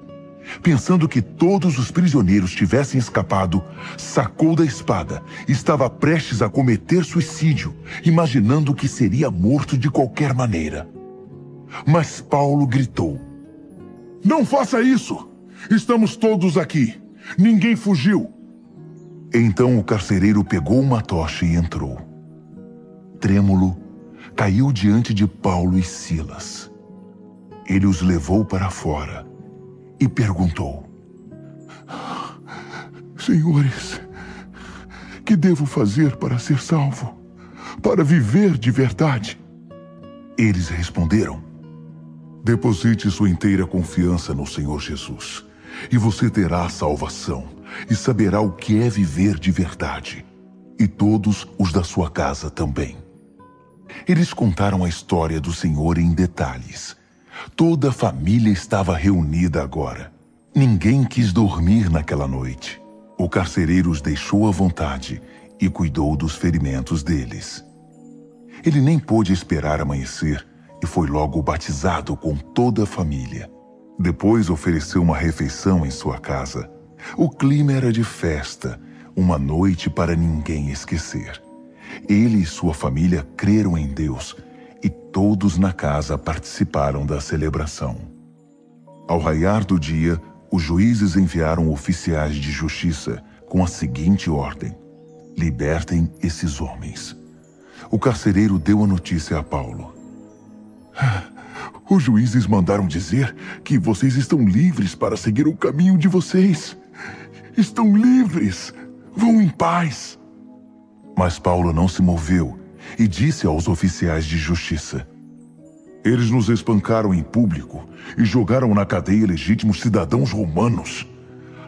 Pensando que todos os prisioneiros tivessem escapado, sacou da espada e estava prestes a cometer suicídio, imaginando que seria morto de qualquer maneira. Mas Paulo gritou: Não faça isso! Estamos todos aqui. Ninguém fugiu. Então o carcereiro pegou uma tocha e entrou. Trêmulo, caiu diante de Paulo e Silas. Ele os levou para fora e perguntou: Senhores, que devo fazer para ser salvo? Para viver de verdade? Eles responderam: Deposite sua inteira confiança no Senhor Jesus, e você terá salvação e saberá o que é viver de verdade, e todos os da sua casa também. Eles contaram a história do Senhor em detalhes. Toda a família estava reunida agora. Ninguém quis dormir naquela noite. O carcereiro os deixou à vontade e cuidou dos ferimentos deles. Ele nem pôde esperar amanhecer e foi logo batizado com toda a família. Depois ofereceu uma refeição em sua casa. O clima era de festa, uma noite para ninguém esquecer. Ele e sua família creram em Deus e todos na casa participaram da celebração. Ao raiar do dia, os juízes enviaram oficiais de justiça com a seguinte ordem: Libertem esses homens. O carcereiro deu a notícia a Paulo. Os juízes mandaram dizer que vocês estão livres para seguir o caminho de vocês. Estão livres. Vão em paz. Mas Paulo não se moveu e disse aos oficiais de justiça: Eles nos espancaram em público e jogaram na cadeia legítimos cidadãos romanos.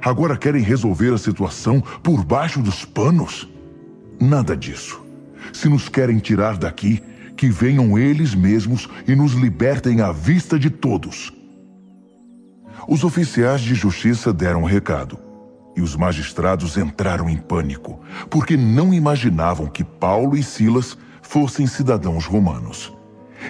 Agora querem resolver a situação por baixo dos panos? Nada disso. Se nos querem tirar daqui, que venham eles mesmos e nos libertem à vista de todos. Os oficiais de justiça deram um recado e os magistrados entraram em pânico, porque não imaginavam que Paulo e Silas fossem cidadãos romanos.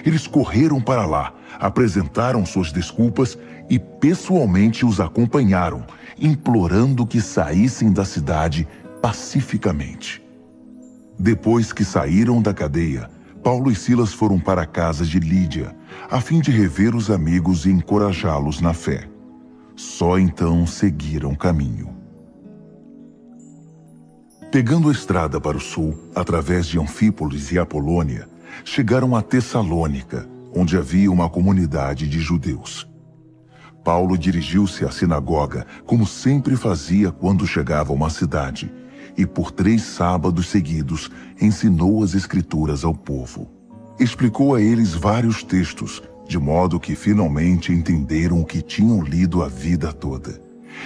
Eles correram para lá, apresentaram suas desculpas e pessoalmente os acompanharam, implorando que saíssem da cidade pacificamente. Depois que saíram da cadeia, Paulo e Silas foram para a casa de Lídia, a fim de rever os amigos e encorajá-los na fé. Só então seguiram caminho. Pegando a estrada para o sul, através de Anfípolis e Apolônia, chegaram a Tessalônica, onde havia uma comunidade de judeus. Paulo dirigiu-se à sinagoga, como sempre fazia quando chegava a uma cidade, e por três sábados seguidos ensinou as Escrituras ao povo. Explicou a eles vários textos, de modo que finalmente entenderam o que tinham lido a vida toda: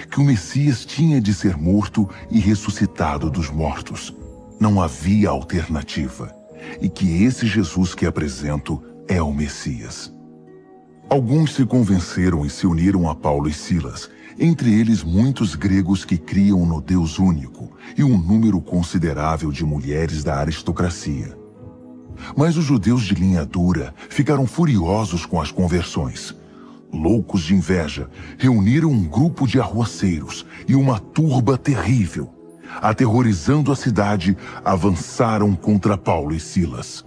que o Messias tinha de ser morto e ressuscitado dos mortos. Não havia alternativa. E que esse Jesus que apresento é o Messias. Alguns se convenceram e se uniram a Paulo e Silas entre eles muitos gregos que criam no Deus único e um número considerável de mulheres da aristocracia. Mas os judeus de linha dura ficaram furiosos com as conversões. Loucos de inveja, reuniram um grupo de arruaceiros e uma turba terrível. Aterrorizando a cidade, avançaram contra Paulo e Silas.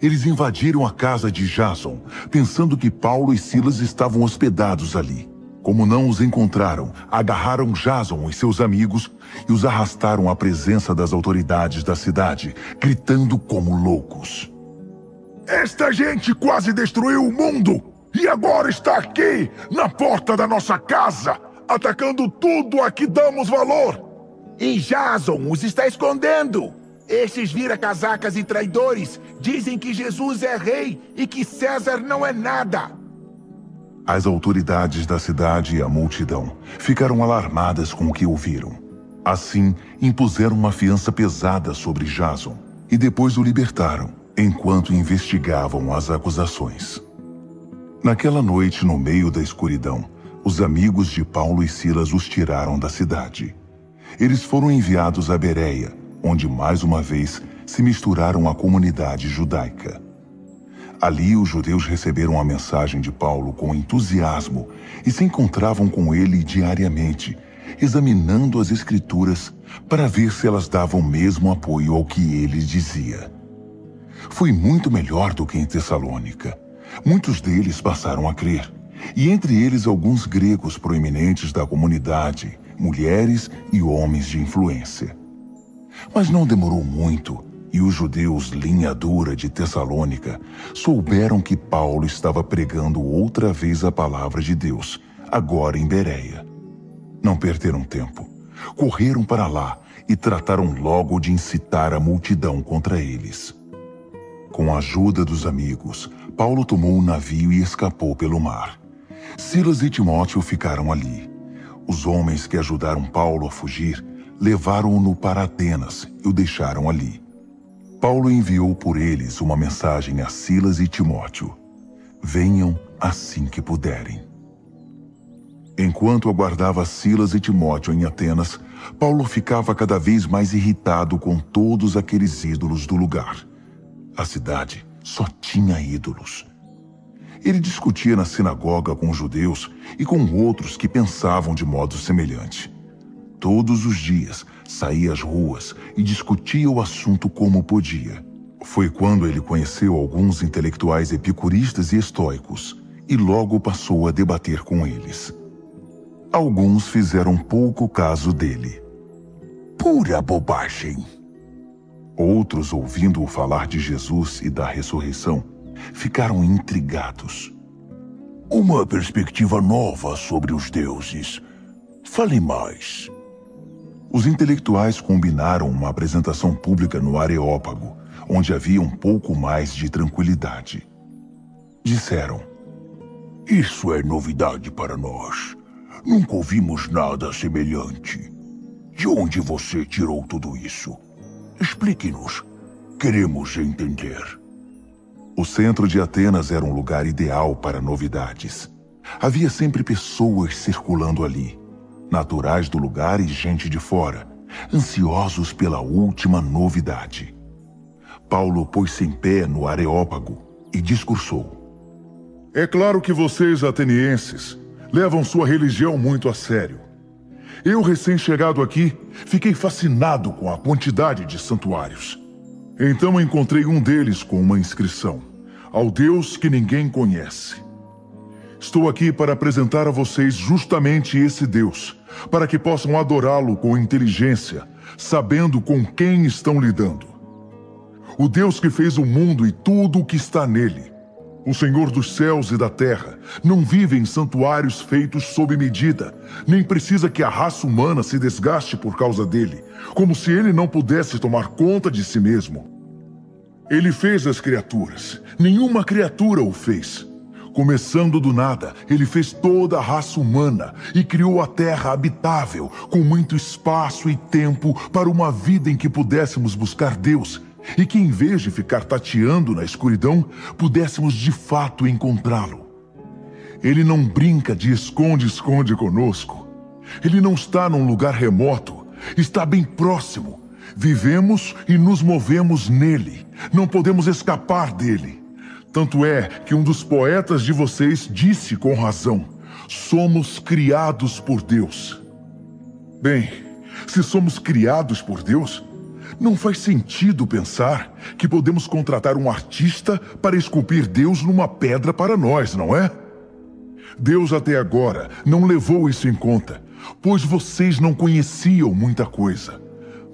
Eles invadiram a casa de Jason, pensando que Paulo e Silas estavam hospedados ali. Como não os encontraram, agarraram Jason e seus amigos e os arrastaram à presença das autoridades da cidade, gritando como loucos. Esta gente quase destruiu o mundo e agora está aqui, na porta da nossa casa, atacando tudo a que damos valor. E Jason os está escondendo. Estes vira-casacas e traidores dizem que Jesus é rei e que César não é nada. As autoridades da cidade e a multidão ficaram alarmadas com o que ouviram. Assim, impuseram uma fiança pesada sobre Jason e depois o libertaram, enquanto investigavam as acusações. Naquela noite, no meio da escuridão, os amigos de Paulo e Silas os tiraram da cidade. Eles foram enviados a Bereia, onde mais uma vez se misturaram à comunidade judaica. Ali, os judeus receberam a mensagem de Paulo com entusiasmo e se encontravam com ele diariamente, examinando as Escrituras para ver se elas davam mesmo apoio ao que ele dizia. Foi muito melhor do que em Tessalônica. Muitos deles passaram a crer, e entre eles alguns gregos proeminentes da comunidade, mulheres e homens de influência. Mas não demorou muito e os judeus linha dura de Tessalônica souberam que Paulo estava pregando outra vez a palavra de Deus, agora em Bereia. Não perderam tempo. Correram para lá e trataram logo de incitar a multidão contra eles. Com a ajuda dos amigos, Paulo tomou um navio e escapou pelo mar. Silas e Timóteo ficaram ali. Os homens que ajudaram Paulo a fugir levaram-no para Atenas e o deixaram ali. Paulo enviou por eles uma mensagem a Silas e Timóteo: Venham assim que puderem. Enquanto aguardava Silas e Timóteo em Atenas, Paulo ficava cada vez mais irritado com todos aqueles ídolos do lugar. A cidade só tinha ídolos. Ele discutia na sinagoga com judeus e com outros que pensavam de modo semelhante. Todos os dias saía às ruas e discutia o assunto como podia. Foi quando ele conheceu alguns intelectuais epicuristas e estoicos e logo passou a debater com eles. Alguns fizeram pouco caso dele. Pura bobagem! Outros, ouvindo-o falar de Jesus e da ressurreição, ficaram intrigados. Uma perspectiva nova sobre os deuses. Fale mais. Os intelectuais combinaram uma apresentação pública no Areópago, onde havia um pouco mais de tranquilidade. Disseram: Isso é novidade para nós. Nunca ouvimos nada semelhante. De onde você tirou tudo isso? Explique-nos. Queremos entender. O centro de Atenas era um lugar ideal para novidades. Havia sempre pessoas circulando ali, naturais do lugar e gente de fora, ansiosos pela última novidade. Paulo pôs-se em pé no Areópago e discursou. É claro que vocês, atenienses, levam sua religião muito a sério. Eu, recém-chegado aqui, fiquei fascinado com a quantidade de santuários. Então encontrei um deles com uma inscrição: Ao Deus que ninguém conhece. Estou aqui para apresentar a vocês justamente esse Deus, para que possam adorá-lo com inteligência, sabendo com quem estão lidando. O Deus que fez o mundo e tudo o que está nele o Senhor dos céus e da terra, não vive em santuários feitos sob medida, nem precisa que a raça humana se desgaste por causa dele, como se ele não pudesse tomar conta de si mesmo. Ele fez as criaturas, nenhuma criatura o fez. Começando do nada, ele fez toda a raça humana e criou a terra habitável, com muito espaço e tempo para uma vida em que pudéssemos buscar Deus e que, em vez de ficar tateando na escuridão, pudéssemos de fato encontrá-lo. Ele não brinca de esconde-esconde conosco. Ele não está num lugar remoto, está bem próximo. Vivemos e nos movemos nele. Não podemos escapar dele. Tanto é que um dos poetas de vocês disse com razão: somos criados por Deus. Bem, se somos criados por Deus, não faz sentido pensar que podemos contratar um artista para esculpir Deus numa pedra para nós, não é? Deus até agora não levou isso em conta, pois vocês não conheciam muita coisa.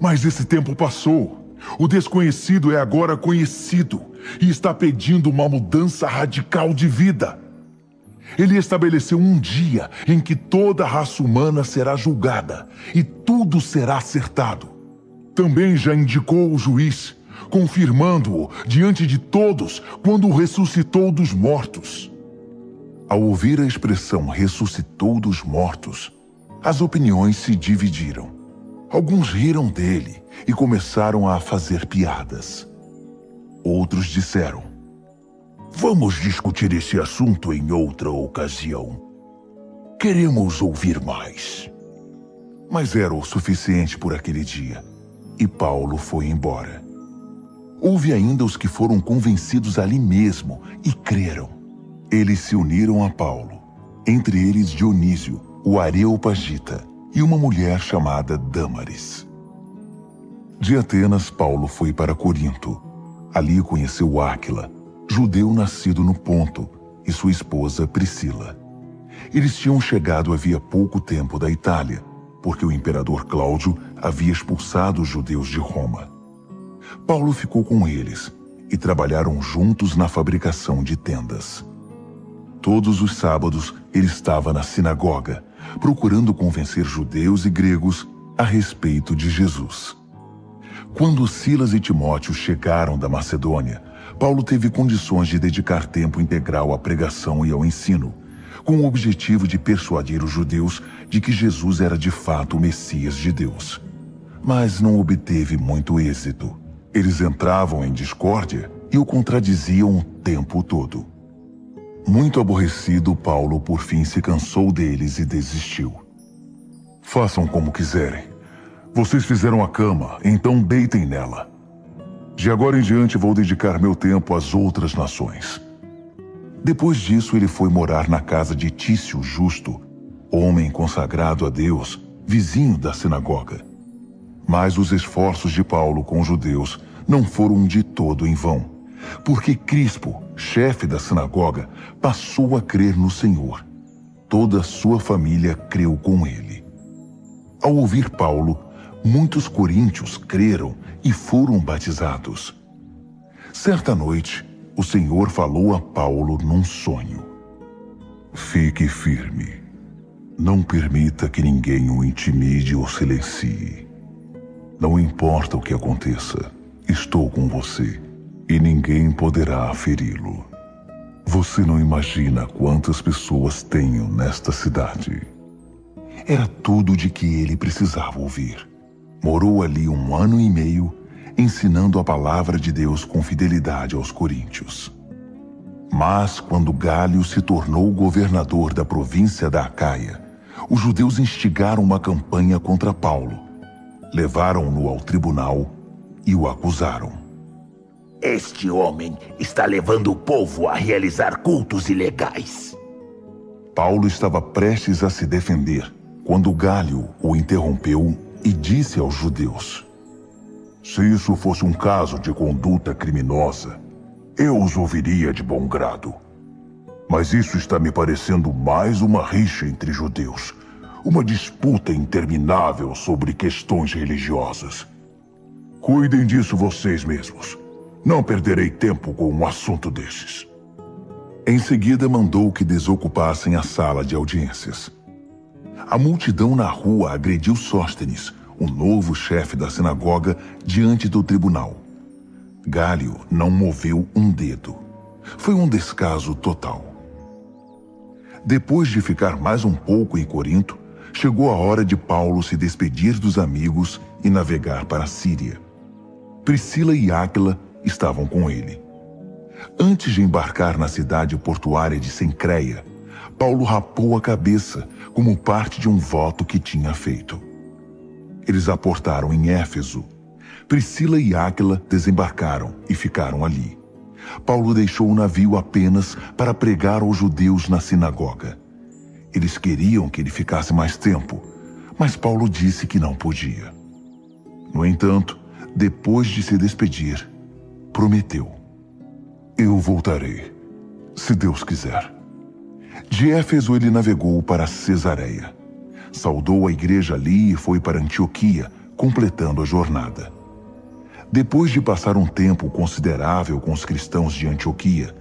Mas esse tempo passou. O desconhecido é agora conhecido e está pedindo uma mudança radical de vida. Ele estabeleceu um dia em que toda a raça humana será julgada e tudo será acertado. Também já indicou o juiz, confirmando-o diante de todos quando ressuscitou dos mortos. Ao ouvir a expressão ressuscitou dos mortos, as opiniões se dividiram. Alguns riram dele e começaram a fazer piadas. Outros disseram: Vamos discutir esse assunto em outra ocasião. Queremos ouvir mais. Mas era o suficiente por aquele dia e Paulo foi embora. Houve ainda os que foram convencidos ali mesmo e creram. Eles se uniram a Paulo, entre eles Dionísio, o Areopagita, e uma mulher chamada Dâmaris. De Atenas, Paulo foi para Corinto. Ali conheceu Áquila, judeu nascido no Ponto, e sua esposa Priscila. Eles tinham chegado havia pouco tempo da Itália porque o imperador Cláudio havia expulsado os judeus de Roma. Paulo ficou com eles e trabalharam juntos na fabricação de tendas. Todos os sábados ele estava na sinagoga, procurando convencer judeus e gregos a respeito de Jesus. Quando Silas e Timóteo chegaram da Macedônia, Paulo teve condições de dedicar tempo integral à pregação e ao ensino, com o objetivo de persuadir os judeus de que Jesus era de fato o Messias de Deus. Mas não obteve muito êxito. Eles entravam em discórdia e o contradiziam o tempo todo. Muito aborrecido, Paulo por fim se cansou deles e desistiu. Façam como quiserem. Vocês fizeram a cama, então deitem nela. De agora em diante vou dedicar meu tempo às outras nações. Depois disso, ele foi morar na casa de Tício Justo, homem consagrado a Deus, vizinho da sinagoga. Mas os esforços de Paulo com os judeus não foram de todo em vão, porque Crispo, chefe da sinagoga, passou a crer no Senhor. Toda a sua família creu com ele. Ao ouvir Paulo, muitos coríntios creram e foram batizados. Certa noite, o Senhor falou a Paulo num sonho: Fique firme. Não permita que ninguém o intimide ou silencie. Não importa o que aconteça, estou com você e ninguém poderá feri-lo. Você não imagina quantas pessoas tenho nesta cidade. Era tudo de que ele precisava ouvir. Morou ali um ano e meio, ensinando a palavra de Deus com fidelidade aos coríntios. Mas quando Galho se tornou governador da província da Acaia, os judeus instigaram uma campanha contra Paulo. Levaram-no ao tribunal e o acusaram. Este homem está levando o povo a realizar cultos ilegais. Paulo estava prestes a se defender quando Galho o interrompeu e disse aos judeus: Se isso fosse um caso de conduta criminosa, eu os ouviria de bom grado. Mas isso está me parecendo mais uma rixa entre judeus, uma disputa interminável sobre questões religiosas. Cuidem disso vocês mesmos. Não perderei tempo com um assunto desses. Em seguida, mandou que desocupassem a sala de audiências. A multidão na rua agrediu Sóstenes, o novo chefe da sinagoga, diante do tribunal. Gálio não moveu um dedo. Foi um descaso total. Depois de ficar mais um pouco em Corinto, chegou a hora de Paulo se despedir dos amigos e navegar para a Síria. Priscila e Áquila estavam com ele. Antes de embarcar na cidade portuária de Sencreia, Paulo rapou a cabeça como parte de um voto que tinha feito. Eles aportaram em Éfeso. Priscila e Áquila desembarcaram e ficaram ali. Paulo deixou o navio apenas para pregar aos judeus na sinagoga. Eles queriam que ele ficasse mais tempo, mas Paulo disse que não podia. No entanto, depois de se despedir, prometeu: Eu voltarei, se Deus quiser. De Éfeso ele navegou para Cesareia. Saudou a igreja ali e foi para Antioquia, completando a jornada. Depois de passar um tempo considerável com os cristãos de Antioquia,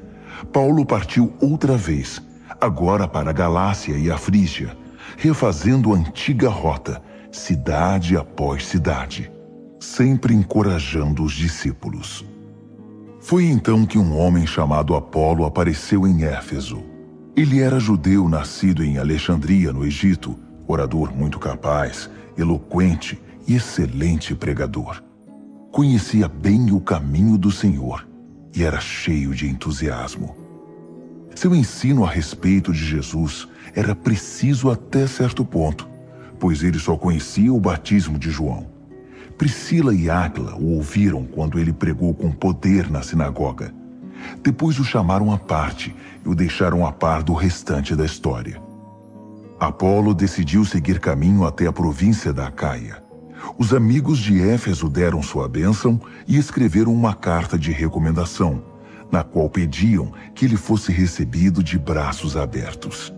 Paulo partiu outra vez, agora para a Galácia e a Frígia, refazendo a antiga rota, cidade após cidade, sempre encorajando os discípulos. Foi então que um homem chamado Apolo apareceu em Éfeso. Ele era judeu nascido em Alexandria, no Egito, orador muito capaz, eloquente e excelente pregador. Conhecia bem o caminho do Senhor e era cheio de entusiasmo. Seu ensino a respeito de Jesus era preciso até certo ponto, pois ele só conhecia o batismo de João. Priscila e Áquila o ouviram quando ele pregou com poder na sinagoga. Depois o chamaram à parte e o deixaram a par do restante da história. Apolo decidiu seguir caminho até a província da Acaia. Os amigos de Éfeso deram sua bênção e escreveram uma carta de recomendação, na qual pediam que ele fosse recebido de braços abertos.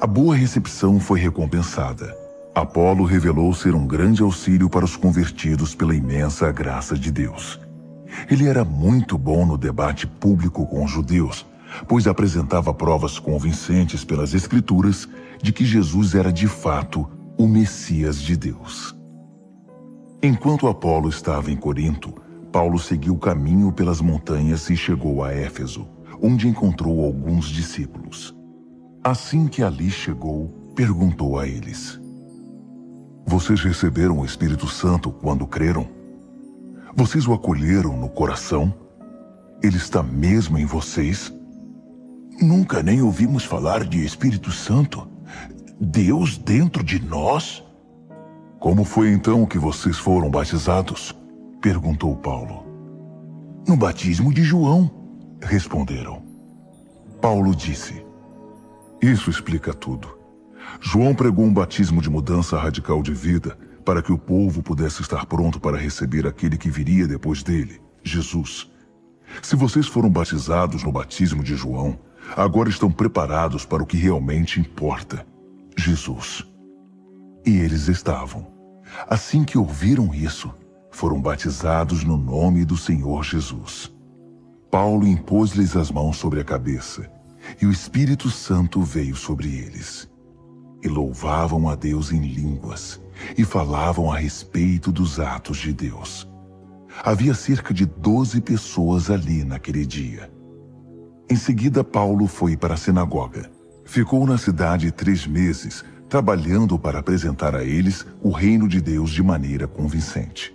A boa recepção foi recompensada. Apolo revelou ser um grande auxílio para os convertidos pela imensa graça de Deus. Ele era muito bom no debate público com os judeus, pois apresentava provas convincentes pelas Escrituras de que Jesus era de fato o Messias de Deus. Enquanto Apolo estava em Corinto, Paulo seguiu o caminho pelas montanhas e chegou a Éfeso, onde encontrou alguns discípulos. Assim que ali chegou, perguntou a eles: vocês receberam o Espírito Santo quando creram? Vocês o acolheram no coração? Ele está mesmo em vocês? Nunca nem ouvimos falar de Espírito Santo. Deus dentro de nós? Como foi então que vocês foram batizados? Perguntou Paulo. No batismo de João, responderam. Paulo disse: Isso explica tudo. João pregou um batismo de mudança radical de vida para que o povo pudesse estar pronto para receber aquele que viria depois dele, Jesus. Se vocês foram batizados no batismo de João, agora estão preparados para o que realmente importa: Jesus. E eles estavam. Assim que ouviram isso, foram batizados no nome do Senhor Jesus. Paulo impôs-lhes as mãos sobre a cabeça, e o Espírito Santo veio sobre eles. E louvavam a Deus em línguas, e falavam a respeito dos atos de Deus. Havia cerca de doze pessoas ali naquele dia. Em seguida, Paulo foi para a sinagoga. Ficou na cidade três meses, trabalhando para apresentar a eles o reino de Deus de maneira convincente.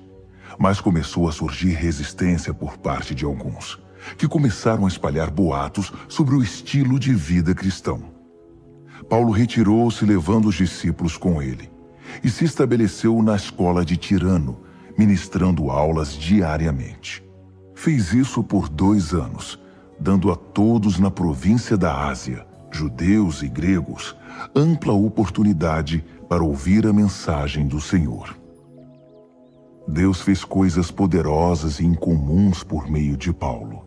Mas começou a surgir resistência por parte de alguns, que começaram a espalhar boatos sobre o estilo de vida cristão. Paulo retirou-se levando os discípulos com ele e se estabeleceu na escola de Tirano, ministrando aulas diariamente. Fez isso por dois anos, dando a todos na província da Ásia, judeus e gregos, ampla oportunidade para ouvir a mensagem do Senhor. Deus fez coisas poderosas e incomuns por meio de Paulo.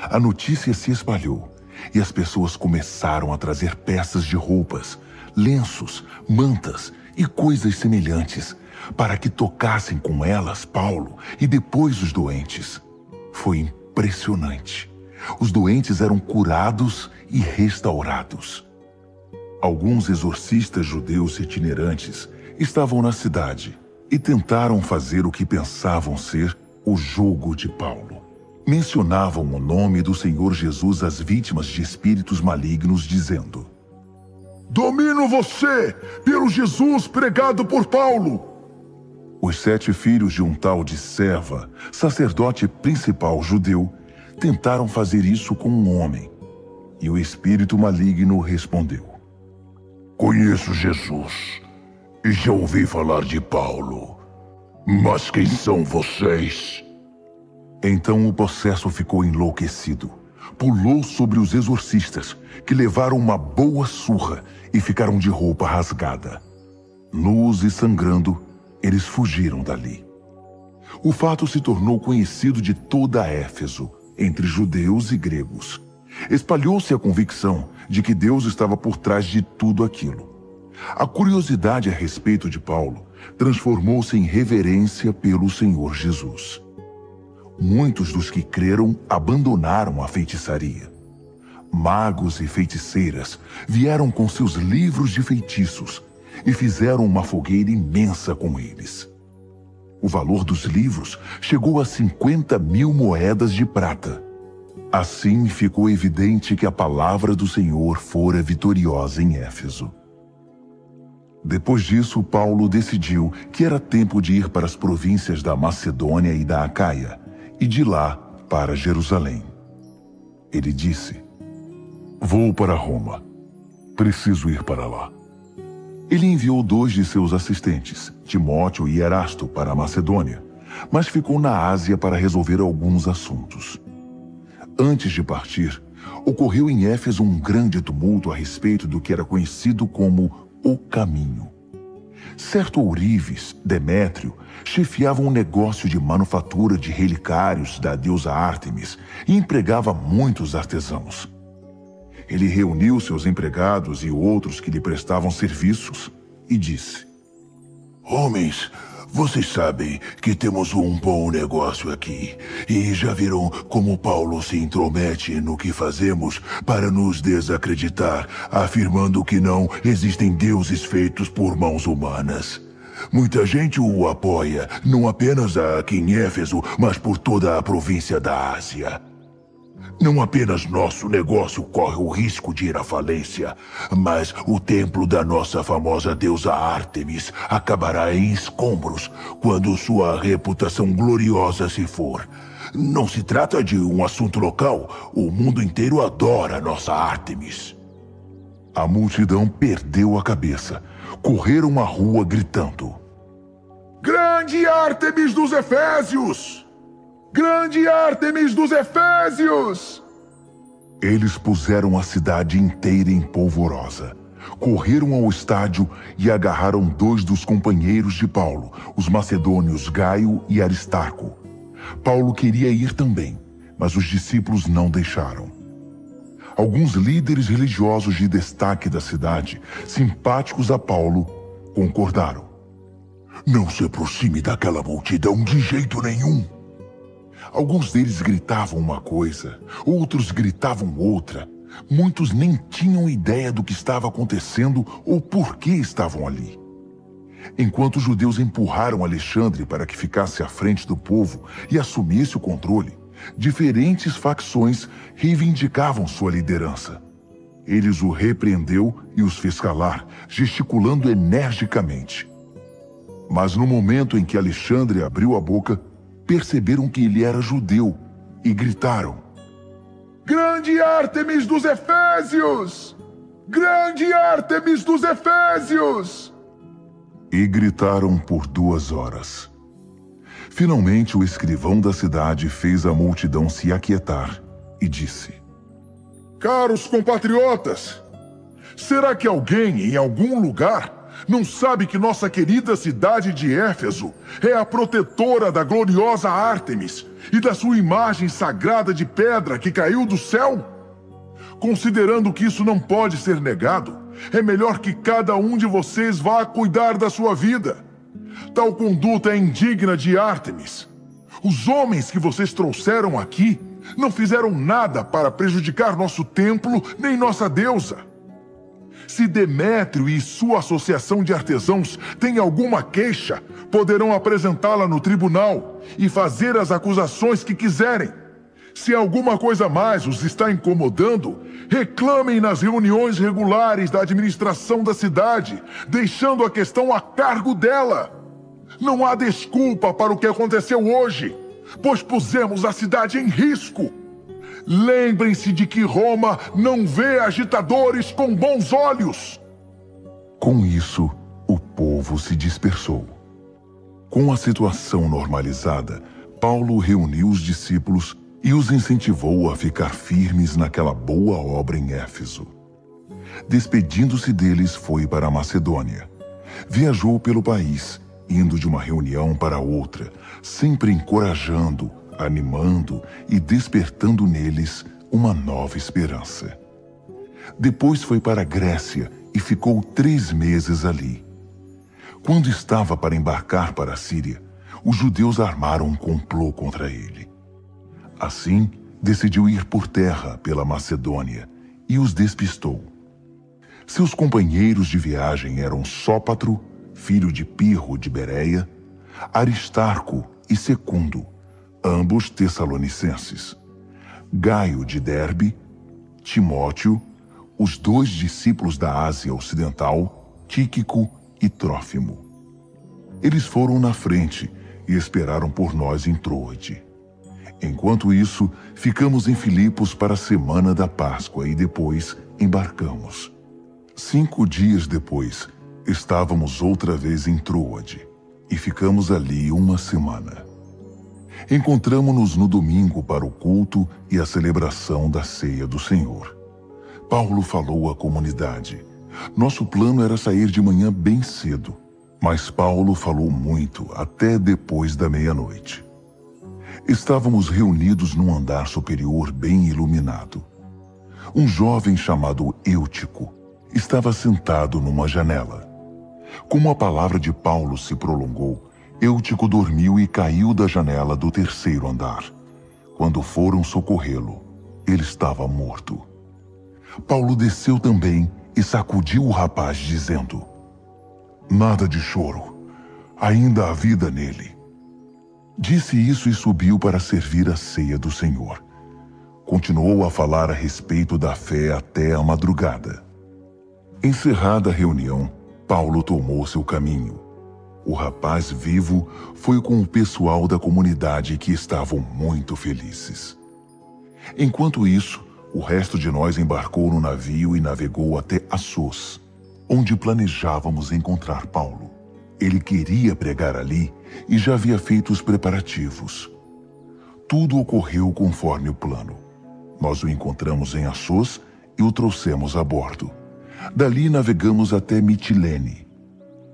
A notícia se espalhou e as pessoas começaram a trazer peças de roupas, lenços, mantas e coisas semelhantes para que tocassem com elas Paulo e depois os doentes. Foi impressionante. Os doentes eram curados e restaurados. Alguns exorcistas judeus itinerantes estavam na cidade e tentaram fazer o que pensavam ser o jogo de Paulo. Mencionavam o nome do Senhor Jesus às vítimas de espíritos malignos, dizendo: Domino você pelo Jesus pregado por Paulo. Os sete filhos de um tal de Serva, sacerdote principal judeu, tentaram fazer isso com um homem. E o espírito maligno respondeu: Conheço Jesus e já ouvi falar de Paulo. Mas quem são vocês? Então o possesso ficou enlouquecido. Pulou sobre os exorcistas, que levaram uma boa surra e ficaram de roupa rasgada. Nus e sangrando, eles fugiram dali. O fato se tornou conhecido de toda Éfeso, entre judeus e gregos. Espalhou-se a convicção de que Deus estava por trás de tudo aquilo. A curiosidade a respeito de Paulo transformou-se em reverência pelo Senhor Jesus. Muitos dos que creram abandonaram a feitiçaria. Magos e feiticeiras vieram com seus livros de feitiços e fizeram uma fogueira imensa com eles. O valor dos livros chegou a 50 mil moedas de prata. Assim ficou evidente que a palavra do Senhor fora vitoriosa em Éfeso. Depois disso, Paulo decidiu que era tempo de ir para as províncias da Macedônia e da Acaia, e de lá para Jerusalém. Ele disse: Vou para Roma. Preciso ir para lá. Ele enviou dois de seus assistentes, Timóteo e Erasto, para a Macedônia, mas ficou na Ásia para resolver alguns assuntos. Antes de partir, ocorreu em Éfeso um grande tumulto a respeito do que era conhecido como o Caminho. Certo ourives, Demétrio, chefiava um negócio de manufatura de relicários da deusa Ártemis e empregava muitos artesãos. Ele reuniu seus empregados e outros que lhe prestavam serviços e disse: Homens, vocês sabem que temos um bom negócio aqui e já viram como Paulo se intromete no que fazemos para nos desacreditar, afirmando que não existem deuses feitos por mãos humanas. Muita gente o apoia, não apenas aqui em Éfeso, mas por toda a província da Ásia. Não apenas nosso negócio corre o risco de ir à falência, mas o templo da nossa famosa deusa Ártemis acabará em escombros quando sua reputação gloriosa se for. Não se trata de um assunto local. O mundo inteiro adora nossa Ártemis. A multidão perdeu a cabeça. Correram a rua gritando: Grande Ártemis dos Efésios! Grande Ártemis dos Efésios! Eles puseram a cidade inteira em polvorosa. Correram ao estádio e agarraram dois dos companheiros de Paulo, os macedônios Gaio e Aristarco. Paulo queria ir também, mas os discípulos não deixaram. Alguns líderes religiosos de destaque da cidade, simpáticos a Paulo, concordaram. Não se aproxime daquela multidão de jeito nenhum. Alguns deles gritavam uma coisa, outros gritavam outra. Muitos nem tinham ideia do que estava acontecendo ou por que estavam ali. Enquanto os judeus empurraram Alexandre para que ficasse à frente do povo e assumisse o controle, diferentes facções reivindicavam sua liderança. Eles o repreendeu e os fez calar, gesticulando energicamente. Mas no momento em que Alexandre abriu a boca, perceberam que ele era judeu e gritaram: Grande Ártemis dos Efésios! Grande Ártemis dos Efésios! E gritaram por duas horas. Finalmente, o escrivão da cidade fez a multidão se aquietar e disse: Caros compatriotas, será que alguém em algum lugar não sabe que nossa querida cidade de Éfeso é a protetora da gloriosa Ártemis e da sua imagem sagrada de pedra que caiu do céu? Considerando que isso não pode ser negado, é melhor que cada um de vocês vá cuidar da sua vida. Tal conduta é indigna de Ártemis. Os homens que vocês trouxeram aqui não fizeram nada para prejudicar nosso templo nem nossa deusa. Se Demétrio e sua associação de artesãos têm alguma queixa, poderão apresentá-la no tribunal e fazer as acusações que quiserem. Se alguma coisa mais os está incomodando, reclamem nas reuniões regulares da administração da cidade, deixando a questão a cargo dela. Não há desculpa para o que aconteceu hoje, pois pusemos a cidade em risco. Lembrem-se de que Roma não vê agitadores com bons olhos. Com isso, o povo se dispersou. Com a situação normalizada, Paulo reuniu os discípulos e os incentivou a ficar firmes naquela boa obra em Éfeso. Despedindo-se deles, foi para a Macedônia. Viajou pelo país, indo de uma reunião para outra, sempre encorajando, animando e despertando neles uma nova esperança. Depois foi para a Grécia e ficou três meses ali. Quando estava para embarcar para a Síria, os judeus armaram um complô contra ele. Assim, decidiu ir por terra pela Macedônia e os despistou. Seus companheiros de viagem eram Sópatro, filho de Pirro de Bereia, Aristarco e Secundo, ambos tessalonicenses. Gaio de Derbe, Timóteo, os dois discípulos da Ásia Ocidental, Tíquico e Trófimo. Eles foram na frente e esperaram por nós em Troade. Enquanto isso, ficamos em Filipos para a semana da Páscoa e depois embarcamos. Cinco dias depois, estávamos outra vez em Troade e ficamos ali uma semana. Encontramos-nos no domingo para o culto e a celebração da ceia do Senhor. Paulo falou à comunidade. Nosso plano era sair de manhã bem cedo, mas Paulo falou muito até depois da meia-noite. Estávamos reunidos num andar superior bem iluminado. Um jovem chamado Eutico estava sentado numa janela. Como a palavra de Paulo se prolongou, Eutico dormiu e caiu da janela do terceiro andar. Quando foram socorrê-lo, ele estava morto. Paulo desceu também e sacudiu o rapaz, dizendo: Nada de choro, ainda há vida nele. Disse isso e subiu para servir a ceia do Senhor. continuou a falar a respeito da fé até a madrugada. Encerrada a reunião, Paulo tomou seu caminho. O rapaz vivo foi com o pessoal da comunidade que estavam muito felizes. Enquanto isso, o resto de nós embarcou no navio e navegou até Assos, onde planejávamos encontrar Paulo. Ele queria pregar ali e já havia feito os preparativos. Tudo ocorreu conforme o plano. Nós o encontramos em Assos e o trouxemos a bordo. Dali navegamos até Mitilene.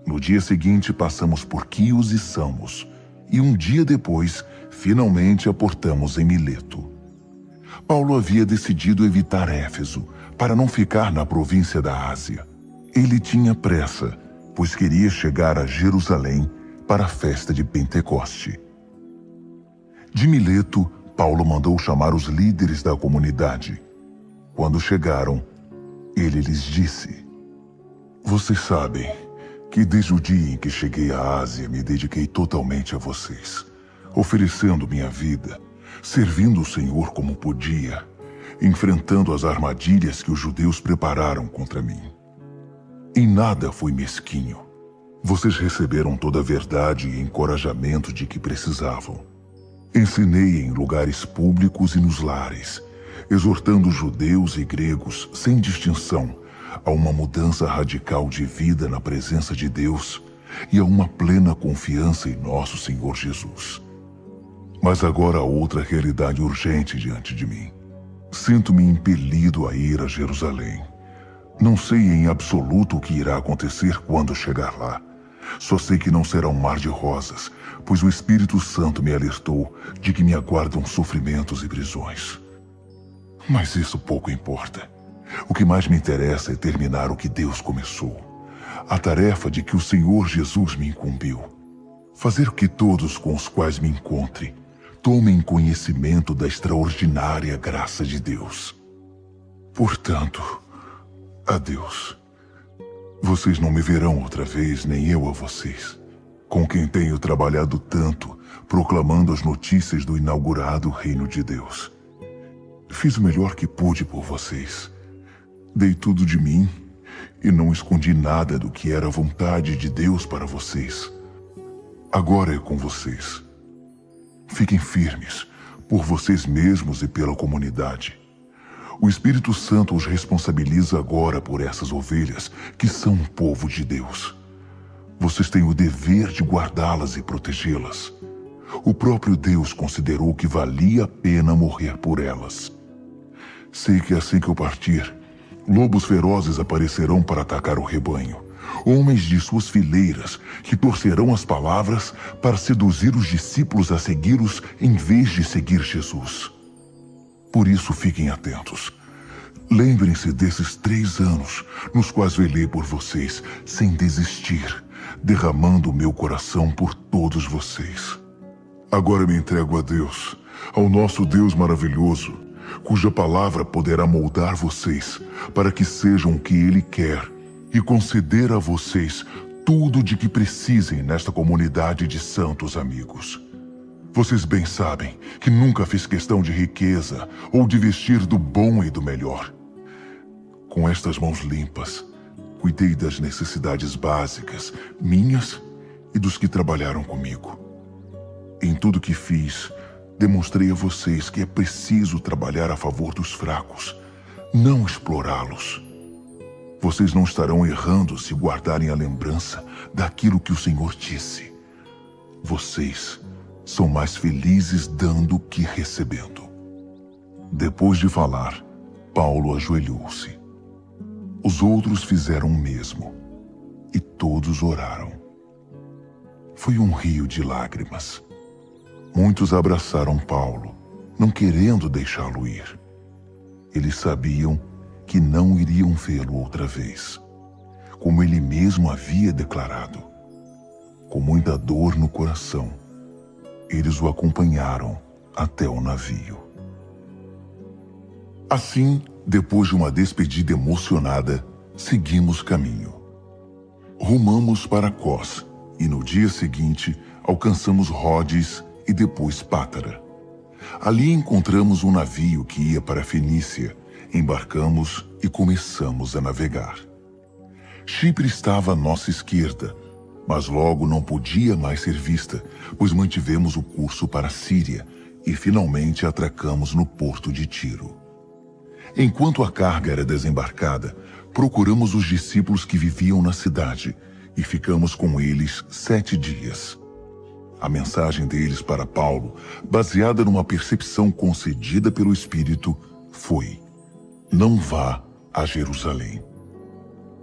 No dia seguinte passamos por Quios e Samos, e um dia depois, finalmente aportamos em Mileto. Paulo havia decidido evitar Éfeso para não ficar na província da Ásia. Ele tinha pressa, pois queria chegar a Jerusalém para a festa de Pentecoste. De Mileto, Paulo mandou chamar os líderes da comunidade. Quando chegaram, ele lhes disse: Vocês sabem que desde o dia em que cheguei à Ásia me dediquei totalmente a vocês, oferecendo minha vida, servindo o Senhor como podia, enfrentando as armadilhas que os judeus prepararam contra mim. Em nada fui mesquinho. Vocês receberam toda a verdade e encorajamento de que precisavam. Ensinei em lugares públicos e nos lares, exortando judeus e gregos sem distinção a uma mudança radical de vida na presença de Deus e a uma plena confiança em nosso Senhor Jesus. Mas agora há outra realidade urgente diante de mim. Sinto-me impelido a ir a Jerusalém. Não sei em absoluto o que irá acontecer quando chegar lá. Só sei que não será um mar de rosas, pois o Espírito Santo me alertou de que me aguardam sofrimentos e prisões. Mas isso pouco importa. O que mais me interessa é terminar o que Deus começou. A tarefa de que o Senhor Jesus me incumbiu. Fazer que todos com os quais me encontre tomem conhecimento da extraordinária graça de Deus. Portanto, adeus. Vocês não me verão outra vez, nem eu a vocês, com quem tenho trabalhado tanto, proclamando as notícias do inaugurado Reino de Deus. Fiz o melhor que pude por vocês. Dei tudo de mim e não escondi nada do que era a vontade de Deus para vocês. Agora é com vocês. Fiquem firmes, por vocês mesmos e pela comunidade. O Espírito Santo os responsabiliza agora por essas ovelhas que são um povo de Deus. Vocês têm o dever de guardá-las e protegê-las. O próprio Deus considerou que valia a pena morrer por elas. Sei que assim que eu partir, lobos ferozes aparecerão para atacar o rebanho homens de suas fileiras, que torcerão as palavras para seduzir os discípulos a segui-los em vez de seguir Jesus. Por isso, fiquem atentos. Lembrem-se desses três anos nos quais velei por vocês, sem desistir, derramando o meu coração por todos vocês. Agora me entrego a Deus, ao nosso Deus maravilhoso, cuja palavra poderá moldar vocês para que sejam o que Ele quer e conceder a vocês tudo de que precisem nesta comunidade de santos amigos. Vocês bem sabem que nunca fiz questão de riqueza ou de vestir do bom e do melhor. Com estas mãos limpas, cuidei das necessidades básicas, minhas e dos que trabalharam comigo. Em tudo que fiz, demonstrei a vocês que é preciso trabalhar a favor dos fracos, não explorá-los. Vocês não estarão errando se guardarem a lembrança daquilo que o Senhor disse. Vocês são mais felizes dando que recebendo. Depois de falar, Paulo ajoelhou-se. Os outros fizeram o mesmo e todos oraram. Foi um rio de lágrimas. Muitos abraçaram Paulo, não querendo deixá-lo ir. Eles sabiam que não iriam vê-lo outra vez, como ele mesmo havia declarado. Com muita dor no coração, eles o acompanharam até o navio. Assim, depois de uma despedida emocionada, seguimos caminho. Rumamos para Cós e no dia seguinte alcançamos Rhodes e depois Pátara. Ali encontramos um navio que ia para a Fenícia. Embarcamos e começamos a navegar. Chipre estava à nossa esquerda, mas logo não podia mais ser vista, pois mantivemos o curso para a Síria e finalmente atracamos no porto de Tiro. Enquanto a carga era desembarcada, procuramos os discípulos que viviam na cidade e ficamos com eles sete dias. A mensagem deles para Paulo, baseada numa percepção concedida pelo Espírito, foi: Não vá a Jerusalém.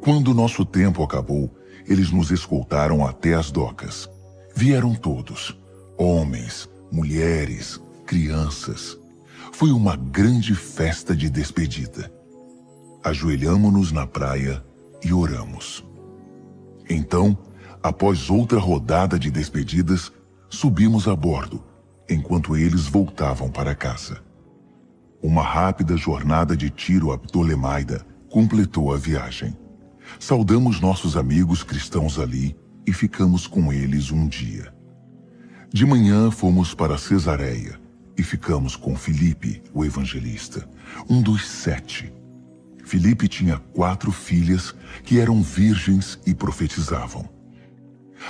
Quando nosso tempo acabou, eles nos escoltaram até as docas. Vieram todos: homens, mulheres, crianças. Foi uma grande festa de despedida. Ajoelhamo-nos na praia e oramos. Então, após outra rodada de despedidas, subimos a bordo, enquanto eles voltavam para casa. Uma rápida jornada de tiro a Ptolemaida completou a viagem. Saudamos nossos amigos cristãos ali e ficamos com eles um dia. De manhã fomos para Cesareia e ficamos com Filipe, o evangelista, um dos sete. Filipe tinha quatro filhas que eram virgens e profetizavam.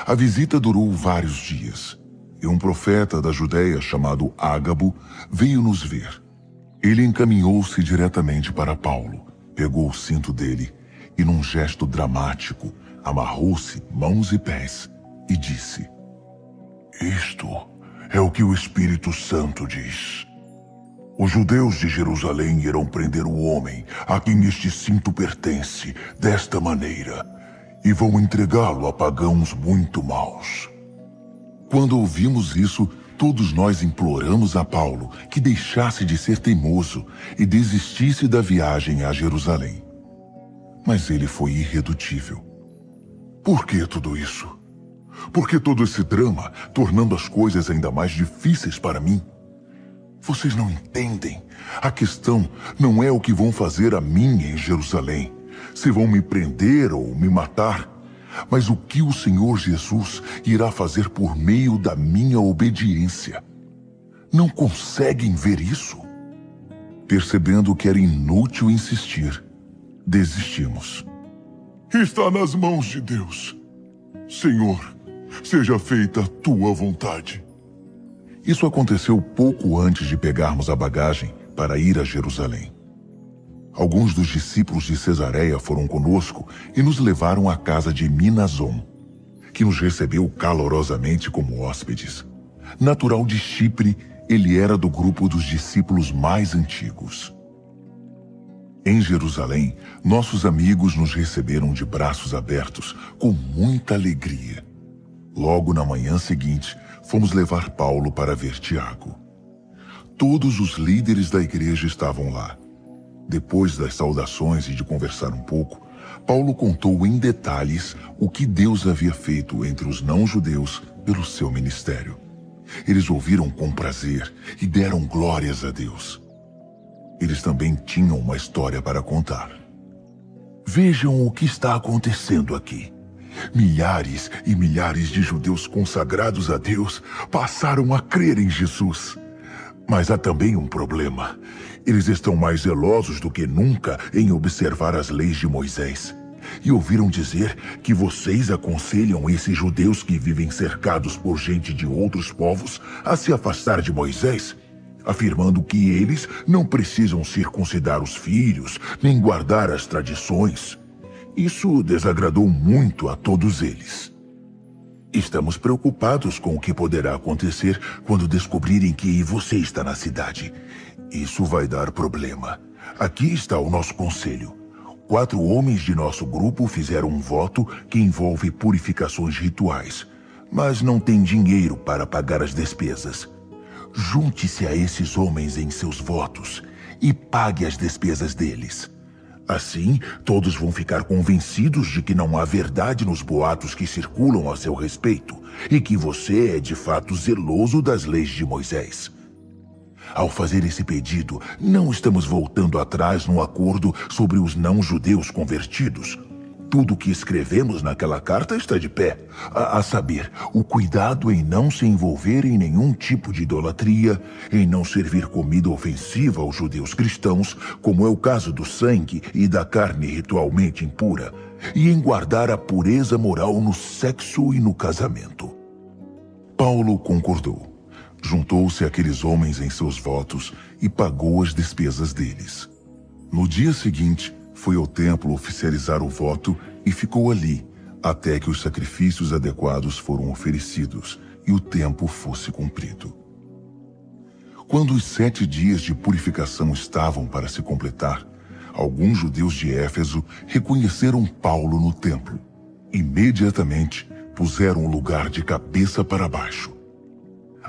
A visita durou vários dias e um profeta da Judéia chamado Ágabo veio nos ver. Ele encaminhou-se diretamente para Paulo, pegou o cinto dele e, num gesto dramático, amarrou-se mãos e pés e disse: Isto é o que o Espírito Santo diz. Os judeus de Jerusalém irão prender o homem a quem este cinto pertence desta maneira e vão entregá-lo a pagãos muito maus. Quando ouvimos isso, todos nós imploramos a Paulo que deixasse de ser teimoso e desistisse da viagem a Jerusalém. Mas ele foi irredutível. Por que tudo isso? Por que todo esse drama, tornando as coisas ainda mais difíceis para mim? Vocês não entendem. A questão não é o que vão fazer a mim em Jerusalém, se vão me prender ou me matar mas o que o Senhor Jesus irá fazer por meio da minha obediência. Não conseguem ver isso? Percebendo que era inútil insistir, desistimos. Está nas mãos de Deus. Senhor, seja feita a tua vontade. Isso aconteceu pouco antes de pegarmos a bagagem para ir a Jerusalém. Alguns dos discípulos de Cesareia foram conosco e nos levaram à casa de Minazon, que nos recebeu calorosamente como hóspedes. Natural de Chipre, ele era do grupo dos discípulos mais antigos. Em Jerusalém, nossos amigos nos receberam de braços abertos, com muita alegria. Logo na manhã seguinte, fomos levar Paulo para ver Tiago. Todos os líderes da igreja estavam lá depois das saudações e de conversar um pouco, Paulo contou em detalhes o que Deus havia feito entre os não-judeus pelo seu ministério. Eles ouviram com prazer e deram glórias a Deus. Eles também tinham uma história para contar. Vejam o que está acontecendo aqui. Milhares e milhares de judeus consagrados a Deus passaram a crer em Jesus. Mas há também um problema. Eles estão mais zelosos do que nunca em observar as leis de Moisés. E ouviram dizer que vocês aconselham esses judeus que vivem cercados por gente de outros povos a se afastar de Moisés, afirmando que eles não precisam circuncidar os filhos nem guardar as tradições. Isso desagradou muito a todos eles. Estamos preocupados com o que poderá acontecer quando descobrirem que você está na cidade. Isso vai dar problema. Aqui está o nosso conselho. Quatro homens de nosso grupo fizeram um voto que envolve purificações rituais, mas não tem dinheiro para pagar as despesas. Junte-se a esses homens em seus votos e pague as despesas deles. Assim, todos vão ficar convencidos de que não há verdade nos boatos que circulam a seu respeito e que você é de fato zeloso das leis de Moisés. Ao fazer esse pedido, não estamos voltando atrás no acordo sobre os não-judeus convertidos. Tudo o que escrevemos naquela carta está de pé. A, a, saber, o cuidado em não se envolver em nenhum tipo de idolatria, em não servir comida ofensiva aos judeus cristãos, como é o caso do sangue e da carne ritualmente impura, e em guardar a pureza moral no sexo e no casamento. Paulo concordou. Juntou-se àqueles homens em seus votos e pagou as despesas deles. No dia seguinte, foi ao templo oficializar o voto e ficou ali, até que os sacrifícios adequados foram oferecidos e o tempo fosse cumprido. Quando os sete dias de purificação estavam para se completar, alguns judeus de Éfeso reconheceram Paulo no templo. Imediatamente puseram o lugar de cabeça para baixo.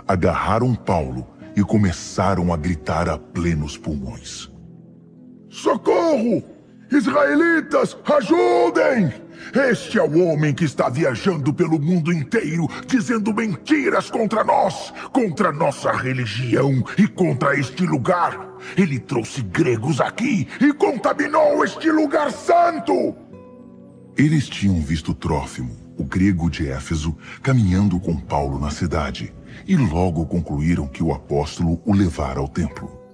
Agarraram Paulo e começaram a gritar a plenos pulmões. Socorro! Israelitas, ajudem! Este é o homem que está viajando pelo mundo inteiro, dizendo mentiras contra nós, contra nossa religião e contra este lugar. Ele trouxe gregos aqui e contaminou este lugar santo. Eles tinham visto Trófimo, o grego de Éfeso, caminhando com Paulo na cidade, e logo concluíram que o apóstolo o levara ao templo.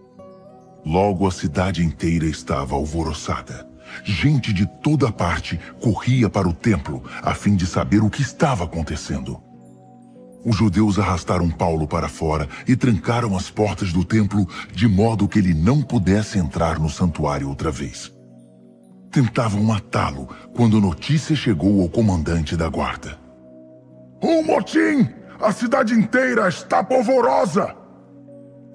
Logo a cidade inteira estava alvoroçada. Gente de toda parte corria para o templo a fim de saber o que estava acontecendo. Os judeus arrastaram Paulo para fora e trancaram as portas do templo de modo que ele não pudesse entrar no santuário outra vez. Tentavam matá-lo quando a notícia chegou ao comandante da guarda. Um motim! A cidade inteira está polvorosa!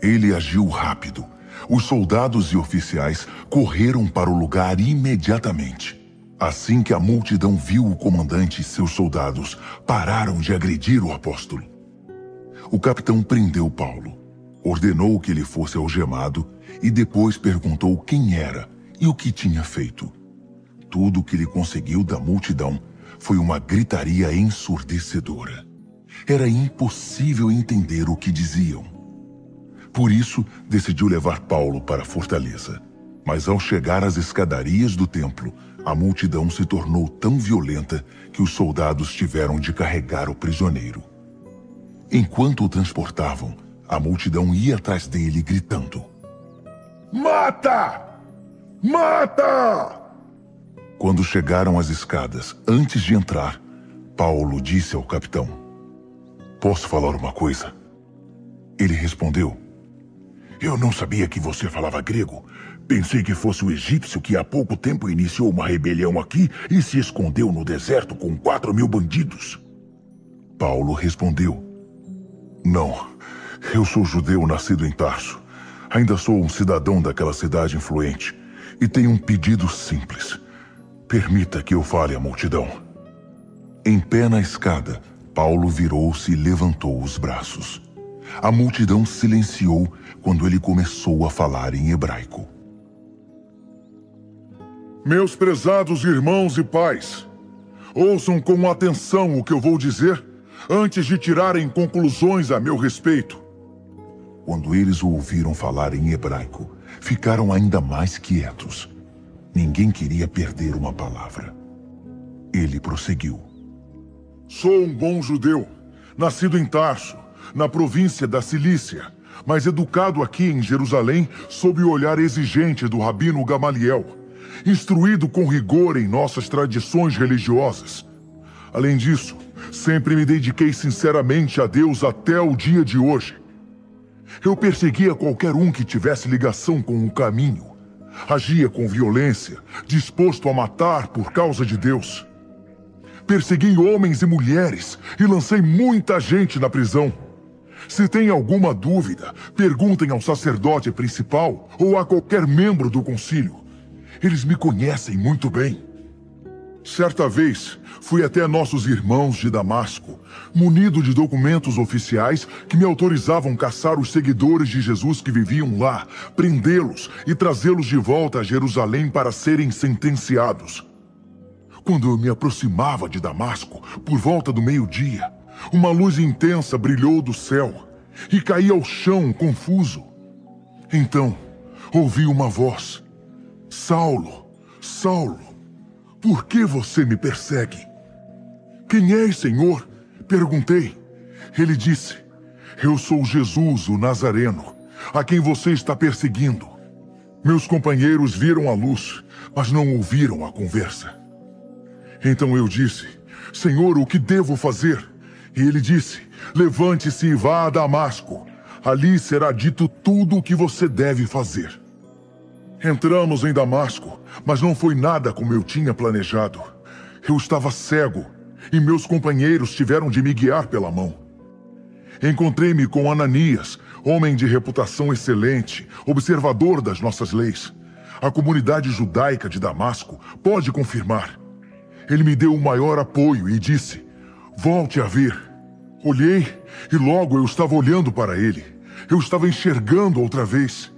Ele agiu rápido os soldados e oficiais correram para o lugar imediatamente. Assim que a multidão viu o comandante e seus soldados, pararam de agredir o apóstolo. O capitão prendeu Paulo, ordenou que ele fosse algemado e depois perguntou quem era e o que tinha feito. Tudo o que ele conseguiu da multidão foi uma gritaria ensurdecedora. Era impossível entender o que diziam. Por isso, decidiu levar Paulo para a fortaleza. Mas ao chegar às escadarias do templo, a multidão se tornou tão violenta que os soldados tiveram de carregar o prisioneiro. Enquanto o transportavam, a multidão ia atrás dele gritando: Mata! Mata! Quando chegaram às escadas, antes de entrar, Paulo disse ao capitão: Posso falar uma coisa? Ele respondeu: eu não sabia que você falava grego. Pensei que fosse o egípcio que há pouco tempo iniciou uma rebelião aqui e se escondeu no deserto com quatro mil bandidos. Paulo respondeu: Não, eu sou judeu nascido em Tarso. Ainda sou um cidadão daquela cidade influente e tenho um pedido simples. Permita que eu fale à multidão. Em pé na escada, Paulo virou-se e levantou os braços. A multidão silenciou quando ele começou a falar em hebraico. Meus prezados irmãos e pais, ouçam com atenção o que eu vou dizer antes de tirarem conclusões a meu respeito. Quando eles o ouviram falar em hebraico, ficaram ainda mais quietos. Ninguém queria perder uma palavra. Ele prosseguiu. Sou um bom judeu, nascido em Tarso, na província da Cilícia, mas educado aqui em Jerusalém sob o olhar exigente do rabino Gamaliel, instruído com rigor em nossas tradições religiosas. Além disso, sempre me dediquei sinceramente a Deus até o dia de hoje. Eu perseguia qualquer um que tivesse ligação com o caminho. Agia com violência, disposto a matar por causa de Deus. Persegui homens e mulheres e lancei muita gente na prisão. Se tem alguma dúvida, perguntem ao sacerdote principal ou a qualquer membro do concílio. Eles me conhecem muito bem. Certa vez, fui até nossos irmãos de Damasco, munido de documentos oficiais que me autorizavam caçar os seguidores de Jesus que viviam lá, prendê-los e trazê-los de volta a Jerusalém para serem sentenciados. Quando eu me aproximava de Damasco, por volta do meio-dia, uma luz intensa brilhou do céu e caí ao chão, confuso. Então, ouvi uma voz: Saulo, Saulo, Por que você me persegue? Quem és, Senhor? Perguntei. Ele disse: Eu sou Jesus, o Nazareno, a quem você está perseguindo. Meus companheiros viram a luz, mas não ouviram a conversa. Então eu disse: Senhor, o que devo fazer? E ele disse: Levante-se e vá a Damasco. Ali será dito tudo o que você deve fazer. Entramos em Damasco, mas não foi nada como eu tinha planejado. Eu estava cego e meus companheiros tiveram de me guiar pela mão. Encontrei-me com Ananias, homem de reputação excelente, observador das nossas leis. A comunidade judaica de Damasco pode confirmar. Ele me deu o maior apoio e disse: Volte a ver. Olhei e logo eu estava olhando para ele. Eu estava enxergando outra vez.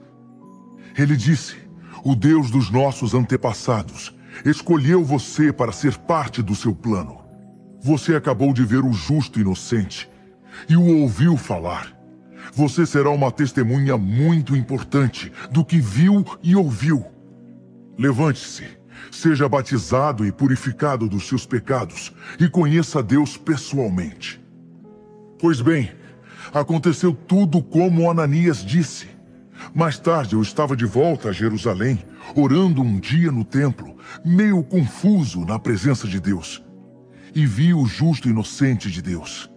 Ele disse: O Deus dos nossos antepassados escolheu você para ser parte do seu plano. Você acabou de ver o justo inocente e o ouviu falar. Você será uma testemunha muito importante do que viu e ouviu. Levante-se, seja batizado e purificado dos seus pecados e conheça Deus pessoalmente. Pois bem, aconteceu tudo como Ananias disse. Mais tarde eu estava de volta a Jerusalém, orando um dia no templo, meio confuso na presença de Deus. E vi o justo inocente de Deus.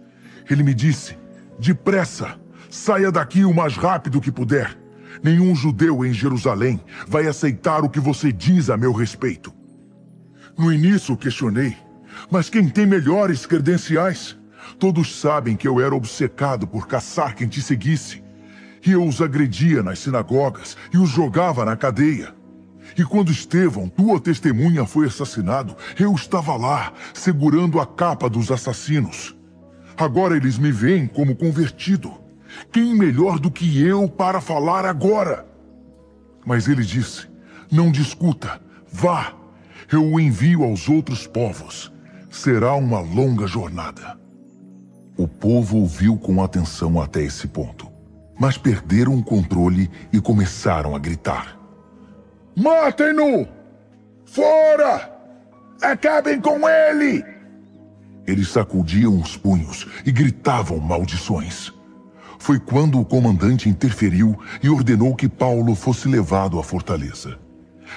Ele me disse: Depressa, saia daqui o mais rápido que puder. Nenhum judeu em Jerusalém vai aceitar o que você diz a meu respeito. No início questionei, mas quem tem melhores credenciais? Todos sabem que eu era obcecado por caçar quem te seguisse. E eu os agredia nas sinagogas e os jogava na cadeia. E quando Estevão, tua testemunha, foi assassinado, eu estava lá, segurando a capa dos assassinos. Agora eles me veem como convertido. Quem melhor do que eu para falar agora? Mas ele disse: Não discuta, vá. Eu o envio aos outros povos. Será uma longa jornada. O povo ouviu com atenção até esse ponto, mas perderam o controle e começaram a gritar: Matem-no! Fora! Acabem com ele! Eles sacudiam os punhos e gritavam maldições. Foi quando o comandante interferiu e ordenou que Paulo fosse levado à fortaleza.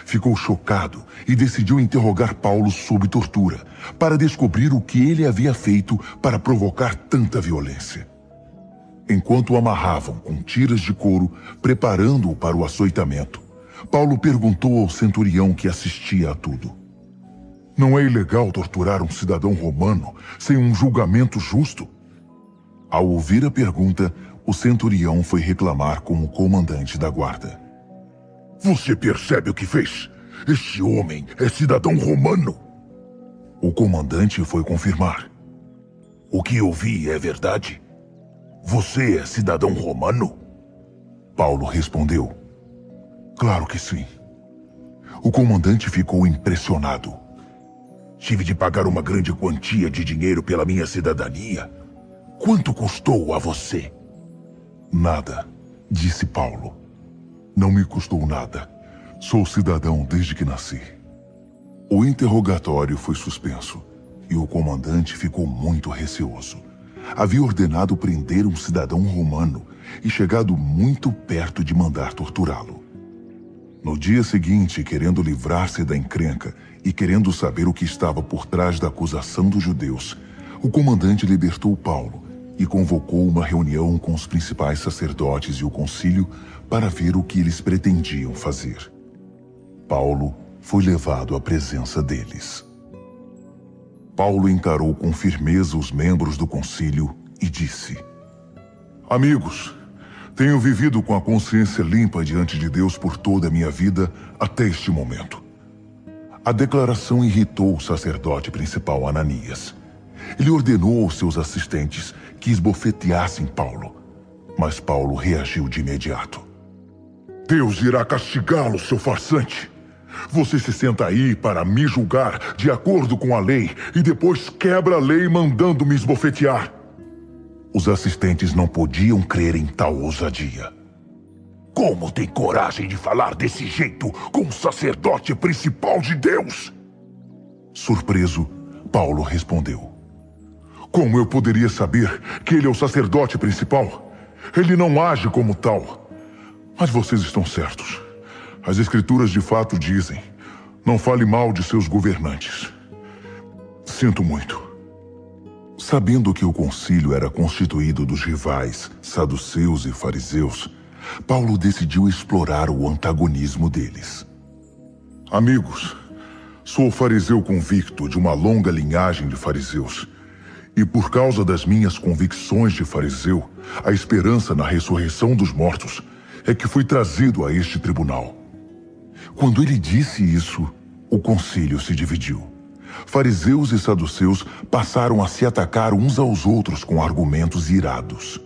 Ficou chocado e decidiu interrogar Paulo sob tortura, para descobrir o que ele havia feito para provocar tanta violência. Enquanto o amarravam com tiras de couro, preparando-o para o açoitamento, Paulo perguntou ao centurião que assistia a tudo: Não é ilegal torturar um cidadão romano sem um julgamento justo? Ao ouvir a pergunta, o centurião foi reclamar com o comandante da guarda. Você percebe o que fez? Este homem é cidadão romano. O comandante foi confirmar. O que eu vi é verdade? Você é cidadão romano? Paulo respondeu. Claro que sim. O comandante ficou impressionado. Tive de pagar uma grande quantia de dinheiro pela minha cidadania. Quanto custou a você? Nada, disse Paulo. Não me custou nada. Sou cidadão desde que nasci. O interrogatório foi suspenso e o comandante ficou muito receoso. Havia ordenado prender um cidadão romano e chegado muito perto de mandar torturá-lo. No dia seguinte, querendo livrar-se da encrenca e querendo saber o que estava por trás da acusação dos judeus, o comandante libertou Paulo e convocou uma reunião com os principais sacerdotes e o concílio para ver o que eles pretendiam fazer. Paulo foi levado à presença deles. Paulo encarou com firmeza os membros do concílio e disse: Amigos, tenho vivido com a consciência limpa diante de Deus por toda a minha vida até este momento. A declaração irritou o sacerdote principal Ananias. Ele ordenou aos seus assistentes que esbofeteassem Paulo, mas Paulo reagiu de imediato. Deus irá castigá-lo, seu farsante. Você se senta aí para me julgar de acordo com a lei e depois quebra a lei mandando me esbofetear. Os assistentes não podiam crer em tal ousadia. Como tem coragem de falar desse jeito com o sacerdote principal de Deus? Surpreso, Paulo respondeu: Como eu poderia saber que ele é o sacerdote principal? Ele não age como tal. Mas vocês estão certos. As Escrituras de fato dizem: não fale mal de seus governantes. Sinto muito. Sabendo que o concílio era constituído dos rivais, saduceus e fariseus, Paulo decidiu explorar o antagonismo deles. Amigos, sou fariseu convicto de uma longa linhagem de fariseus. E por causa das minhas convicções de fariseu, a esperança na ressurreição dos mortos é que fui trazido a este tribunal. Quando ele disse isso, o concílio se dividiu. Fariseus e saduceus passaram a se atacar uns aos outros com argumentos irados.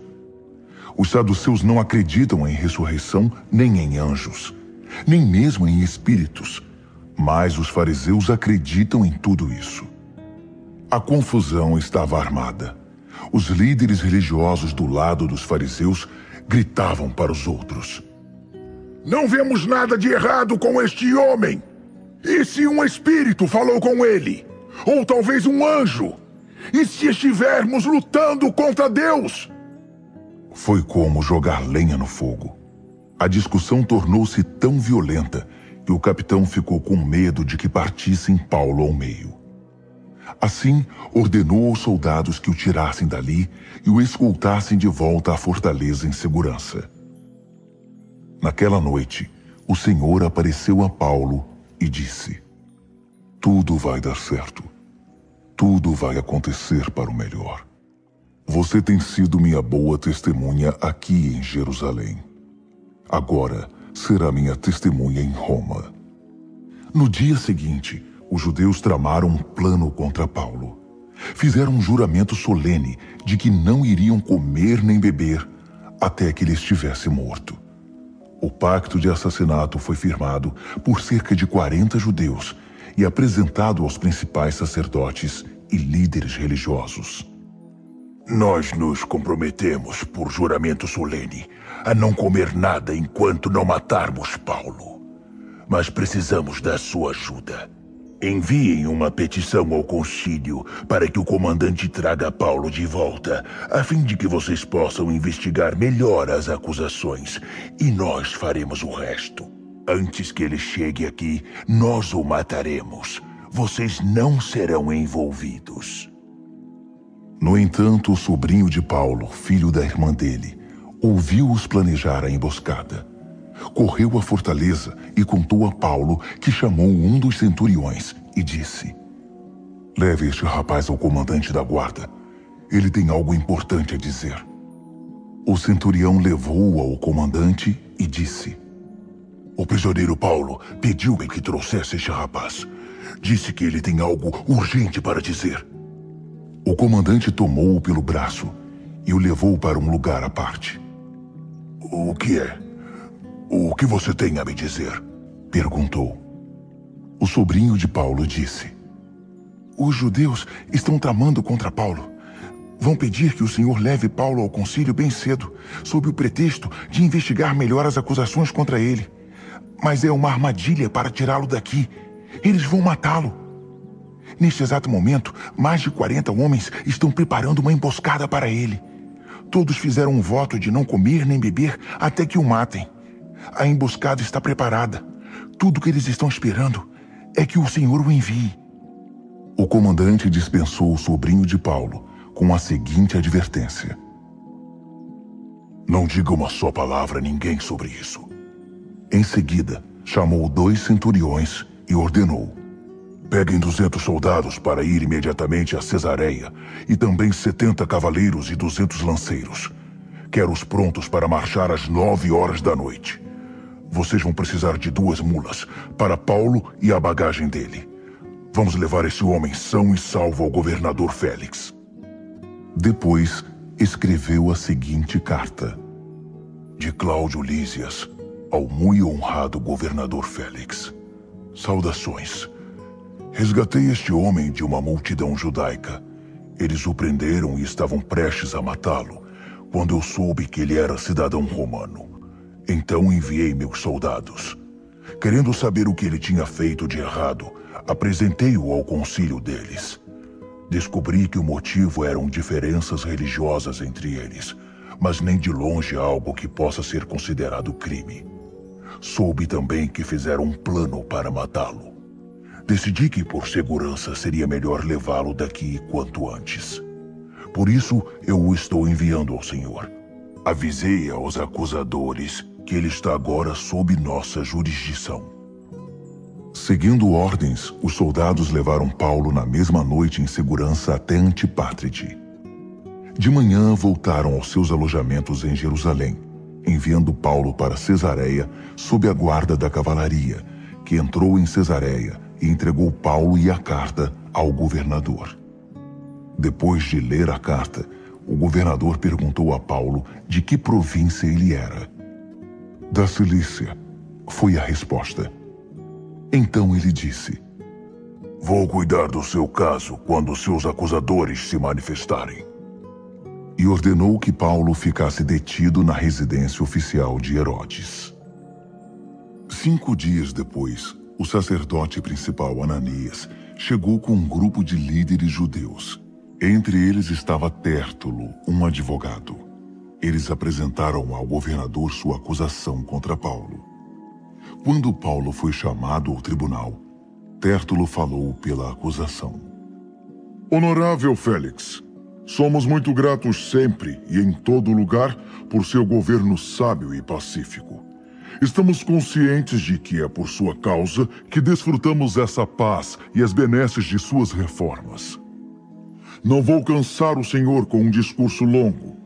Os saduceus não acreditam em ressurreição nem em anjos, nem mesmo em espíritos, mas os fariseus acreditam em tudo isso. A confusão estava armada. Os líderes religiosos do lado dos fariseus gritavam para os outros: Não vemos nada de errado com este homem! E se um espírito falou com ele? Ou talvez um anjo? E se estivermos lutando contra Deus? Foi como jogar lenha no fogo. A discussão tornou-se tão violenta que o capitão ficou com medo de que partissem Paulo ao meio. Assim, ordenou aos soldados que o tirassem dali e o escoltassem de volta à fortaleza em segurança. Naquela noite, o Senhor apareceu a Paulo e disse: Tudo vai dar certo. Tudo vai acontecer para o melhor. Você tem sido minha boa testemunha aqui em Jerusalém. Agora será minha testemunha em Roma. No dia seguinte, os judeus tramaram um plano contra Paulo. Fizeram um juramento solene de que não iriam comer nem beber até que ele estivesse morto. O pacto de assassinato foi firmado por cerca de 40 judeus e apresentado aos principais sacerdotes e líderes religiosos. Nós nos comprometemos, por juramento solene, a não comer nada enquanto não matarmos Paulo. Mas precisamos da sua ajuda. Enviem uma petição ao concílio para que o comandante traga Paulo de volta, a fim de que vocês possam investigar melhor as acusações, e nós faremos o resto. Antes que ele chegue aqui, nós o mataremos. Vocês não serão envolvidos. No entanto, o sobrinho de Paulo, filho da irmã dele, ouviu-os planejar a emboscada correu à fortaleza e contou a Paulo que chamou um dos centuriões e disse: Leve este rapaz ao comandante da guarda. Ele tem algo importante a dizer. O centurião levou-o ao comandante e disse: O prisioneiro Paulo pediu-me que trouxesse este rapaz. Disse que ele tem algo urgente para dizer. O comandante tomou-o pelo braço e o levou para um lugar à parte. O que é? O que você tem a me dizer? Perguntou. O sobrinho de Paulo disse: Os judeus estão tramando contra Paulo. Vão pedir que o senhor leve Paulo ao concílio bem cedo, sob o pretexto de investigar melhor as acusações contra ele. Mas é uma armadilha para tirá-lo daqui. Eles vão matá-lo. Neste exato momento, mais de 40 homens estão preparando uma emboscada para ele. Todos fizeram um voto de não comer nem beber até que o matem. A emboscada está preparada. Tudo o que eles estão esperando é que o Senhor o envie. O comandante dispensou o sobrinho de Paulo com a seguinte advertência: Não diga uma só palavra a ninguém sobre isso. Em seguida, chamou dois centuriões e ordenou: Peguem duzentos soldados para ir imediatamente a Cesareia e também setenta cavaleiros e duzentos lanceiros. Quero-os prontos para marchar às nove horas da noite. Vocês vão precisar de duas mulas para Paulo e a bagagem dele. Vamos levar esse homem são e salvo ao governador Félix. Depois, escreveu a seguinte carta: De Cláudio Lísias, ao muito honrado governador Félix. Saudações. Resgatei este homem de uma multidão judaica. Eles o prenderam e estavam prestes a matá-lo, quando eu soube que ele era cidadão romano. Então enviei meus soldados. Querendo saber o que ele tinha feito de errado, apresentei-o ao concílio deles. Descobri que o motivo eram diferenças religiosas entre eles, mas nem de longe algo que possa ser considerado crime. Soube também que fizeram um plano para matá-lo. Decidi que, por segurança, seria melhor levá-lo daqui quanto antes. Por isso, eu o estou enviando ao Senhor. Avisei aos acusadores que ele está agora sob nossa jurisdição. Seguindo ordens, os soldados levaram Paulo na mesma noite em segurança até Antipátride. De manhã voltaram aos seus alojamentos em Jerusalém, enviando Paulo para Cesareia sob a guarda da cavalaria, que entrou em Cesareia e entregou Paulo e a carta ao governador. Depois de ler a carta, o governador perguntou a Paulo de que província ele era. Da Cilícia, foi a resposta. Então ele disse: Vou cuidar do seu caso quando seus acusadores se manifestarem. E ordenou que Paulo ficasse detido na residência oficial de Herodes. Cinco dias depois, o sacerdote principal Ananias chegou com um grupo de líderes judeus. Entre eles estava Tértulo, um advogado. Eles apresentaram ao governador sua acusação contra Paulo. Quando Paulo foi chamado ao tribunal, Tértulo falou pela acusação. Honorável Félix, somos muito gratos sempre e em todo lugar por seu governo sábio e pacífico. Estamos conscientes de que é por sua causa que desfrutamos essa paz e as benesses de suas reformas. Não vou cansar o Senhor com um discurso longo.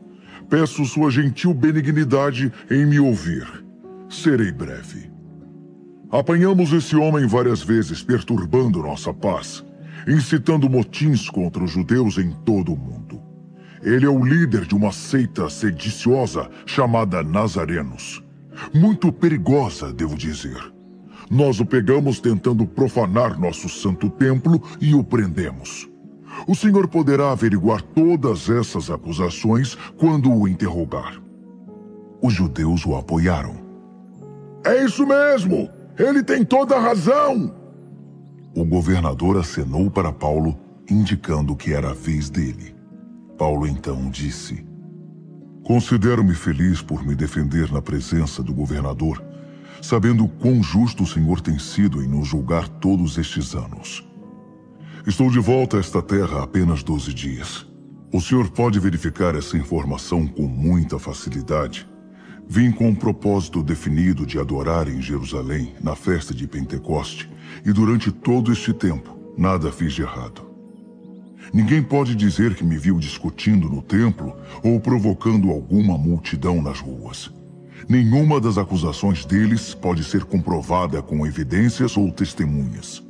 Peço sua gentil benignidade em me ouvir. Serei breve. Apanhamos esse homem várias vezes perturbando nossa paz, incitando motins contra os judeus em todo o mundo. Ele é o líder de uma seita sediciosa chamada Nazarenos. Muito perigosa, devo dizer. Nós o pegamos tentando profanar nosso santo templo e o prendemos. O senhor poderá averiguar todas essas acusações quando o interrogar. Os judeus o apoiaram. É isso mesmo! Ele tem toda a razão! O governador acenou para Paulo, indicando que era a vez dele. Paulo então disse: Considero-me feliz por me defender na presença do governador, sabendo quão justo o senhor tem sido em nos julgar todos estes anos. Estou de volta a esta terra há apenas 12 dias. O senhor pode verificar essa informação com muita facilidade. Vim com um propósito definido de adorar em Jerusalém na festa de Pentecoste, e durante todo este tempo, nada fiz de errado. Ninguém pode dizer que me viu discutindo no templo ou provocando alguma multidão nas ruas. Nenhuma das acusações deles pode ser comprovada com evidências ou testemunhas.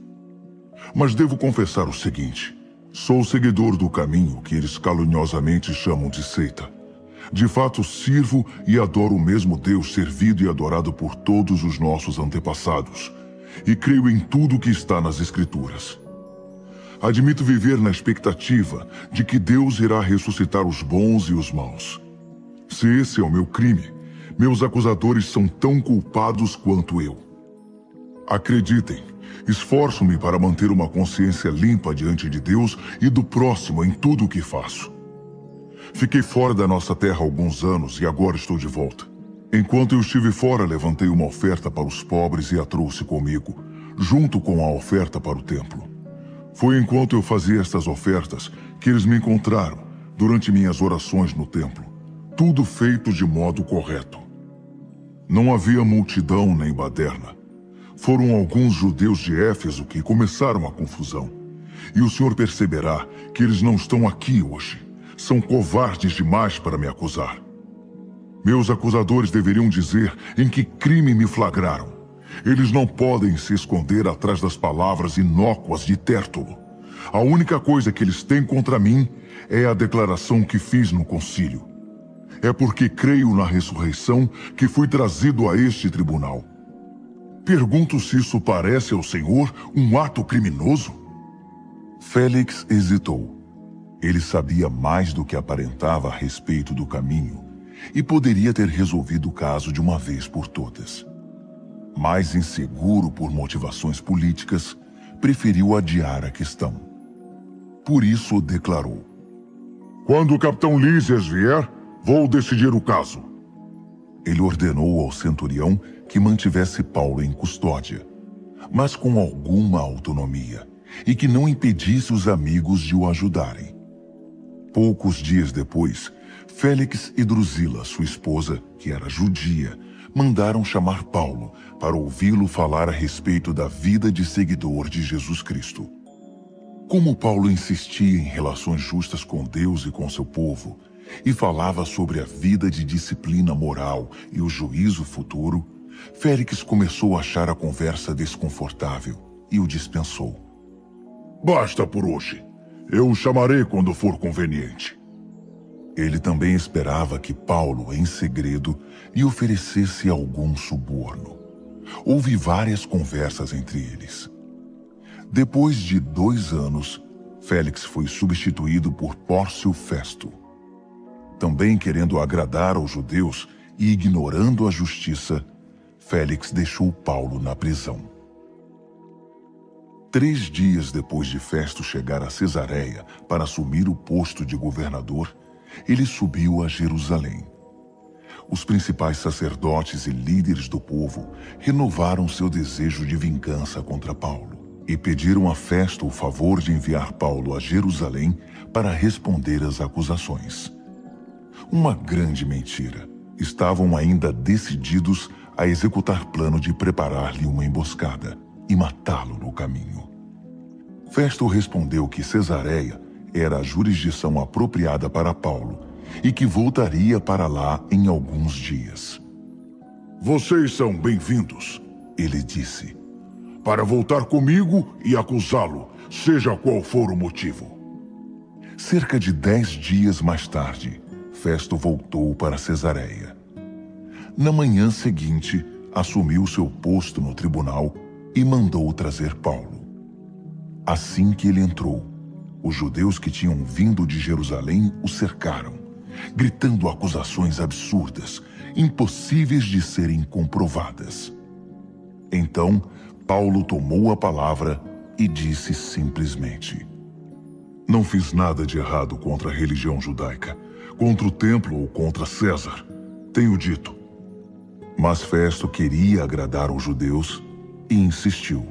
Mas devo confessar o seguinte: sou seguidor do caminho que eles caluniosamente chamam de seita. De fato, sirvo e adoro o mesmo Deus servido e adorado por todos os nossos antepassados, e creio em tudo que está nas Escrituras. Admito viver na expectativa de que Deus irá ressuscitar os bons e os maus. Se esse é o meu crime, meus acusadores são tão culpados quanto eu. Acreditem, Esforço-me para manter uma consciência limpa diante de Deus e do próximo em tudo o que faço. Fiquei fora da nossa terra alguns anos e agora estou de volta. Enquanto eu estive fora, levantei uma oferta para os pobres e a trouxe comigo, junto com a oferta para o templo. Foi enquanto eu fazia estas ofertas que eles me encontraram durante minhas orações no templo, tudo feito de modo correto. Não havia multidão nem baderna. Foram alguns judeus de Éfeso que começaram a confusão. E o senhor perceberá que eles não estão aqui hoje. São covardes demais para me acusar. Meus acusadores deveriam dizer em que crime me flagraram. Eles não podem se esconder atrás das palavras inócuas de Tértulo. A única coisa que eles têm contra mim é a declaração que fiz no concílio. É porque creio na ressurreição que fui trazido a este tribunal. Pergunto se isso parece ao senhor um ato criminoso. Félix hesitou. Ele sabia mais do que aparentava a respeito do caminho e poderia ter resolvido o caso de uma vez por todas. Mais inseguro por motivações políticas, preferiu adiar a questão. Por isso declarou: Quando o capitão Lísias vier, vou decidir o caso. Ele ordenou ao centurião que mantivesse Paulo em custódia, mas com alguma autonomia, e que não impedisse os amigos de o ajudarem. Poucos dias depois, Félix e Drusila, sua esposa, que era judia, mandaram chamar Paulo para ouvi-lo falar a respeito da vida de seguidor de Jesus Cristo. Como Paulo insistia em relações justas com Deus e com seu povo, e falava sobre a vida de disciplina moral e o juízo futuro, Félix começou a achar a conversa desconfortável e o dispensou. Basta por hoje. Eu o chamarei quando for conveniente. Ele também esperava que Paulo, em segredo, lhe oferecesse algum suborno. Houve várias conversas entre eles. Depois de dois anos, Félix foi substituído por Pórcio Festo. Também querendo agradar aos judeus e ignorando a justiça, Félix deixou Paulo na prisão. Três dias depois de Festo chegar a Cesareia para assumir o posto de governador, ele subiu a Jerusalém. Os principais sacerdotes e líderes do povo renovaram seu desejo de vingança contra Paulo e pediram a Festo o favor de enviar Paulo a Jerusalém para responder às acusações. Uma grande mentira. Estavam ainda decididos a executar plano de preparar-lhe uma emboscada e matá-lo no caminho. Festo respondeu que Cesareia era a jurisdição apropriada para Paulo e que voltaria para lá em alguns dias. Vocês são bem-vindos, ele disse, para voltar comigo e acusá-lo, seja qual for o motivo. Cerca de dez dias mais tarde, Festo voltou para Cesareia. Na manhã seguinte, assumiu seu posto no tribunal e mandou trazer Paulo. Assim que ele entrou, os judeus que tinham vindo de Jerusalém o cercaram, gritando acusações absurdas, impossíveis de serem comprovadas. Então, Paulo tomou a palavra e disse simplesmente: Não fiz nada de errado contra a religião judaica, contra o templo ou contra César. Tenho dito. Mas Festo queria agradar os judeus e insistiu.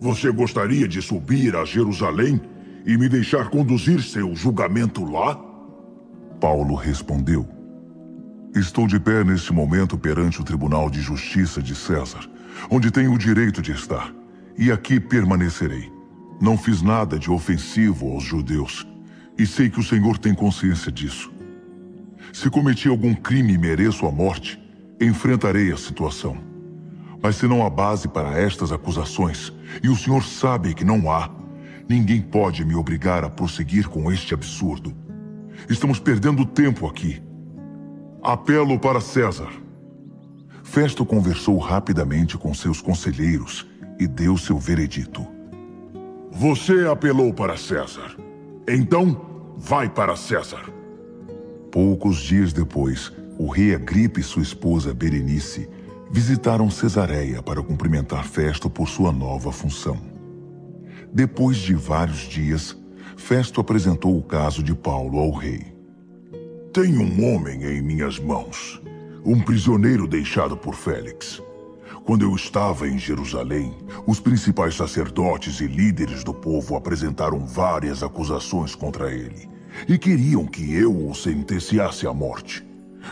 Você gostaria de subir a Jerusalém e me deixar conduzir seu julgamento lá? Paulo respondeu: Estou de pé neste momento perante o Tribunal de Justiça de César, onde tenho o direito de estar, e aqui permanecerei. Não fiz nada de ofensivo aos judeus, e sei que o Senhor tem consciência disso. Se cometi algum crime e mereço a morte, enfrentarei a situação. Mas se não há base para estas acusações, e o Senhor sabe que não há, Ninguém pode me obrigar a prosseguir com este absurdo. Estamos perdendo tempo aqui. Apelo para César. Festo conversou rapidamente com seus conselheiros e deu seu veredito. Você apelou para César. Então, vai para César. Poucos dias depois, o rei Agripe e sua esposa Berenice visitaram Cesareia para cumprimentar Festo por sua nova função. Depois de vários dias, Festo apresentou o caso de Paulo ao rei. Tenho um homem em minhas mãos, um prisioneiro deixado por Félix. Quando eu estava em Jerusalém, os principais sacerdotes e líderes do povo apresentaram várias acusações contra ele e queriam que eu o sentenciasse à morte.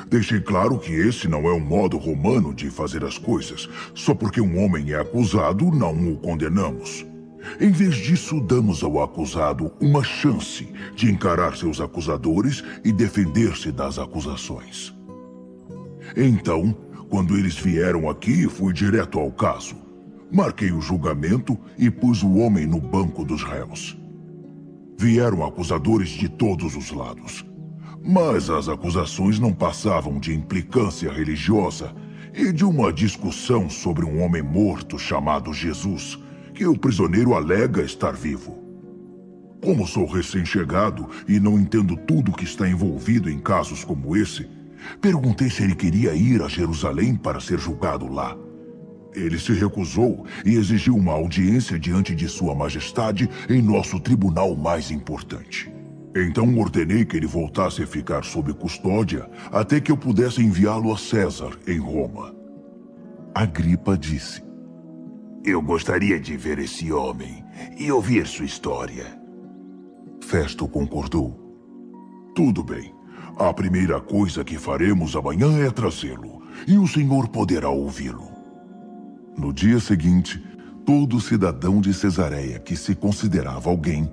Deixei claro que esse não é um modo romano de fazer as coisas. Só porque um homem é acusado, não o condenamos. Em vez disso, damos ao acusado uma chance de encarar seus acusadores e defender-se das acusações. Então, quando eles vieram aqui, fui direto ao caso. Marquei o julgamento e pus o homem no banco dos réus. Vieram acusadores de todos os lados. Mas as acusações não passavam de implicância religiosa e de uma discussão sobre um homem morto chamado Jesus que o prisioneiro alega estar vivo. Como sou recém-chegado e não entendo tudo que está envolvido em casos como esse, perguntei se ele queria ir a Jerusalém para ser julgado lá. Ele se recusou e exigiu uma audiência diante de Sua Majestade em nosso tribunal mais importante. Então ordenei que ele voltasse a ficar sob custódia até que eu pudesse enviá-lo a César, em Roma. Agripa disse: Eu gostaria de ver esse homem e ouvir sua história. Festo concordou. Tudo bem. A primeira coisa que faremos amanhã é trazê-lo, e o senhor poderá ouvi-lo. No dia seguinte, todo cidadão de Cesareia que se considerava alguém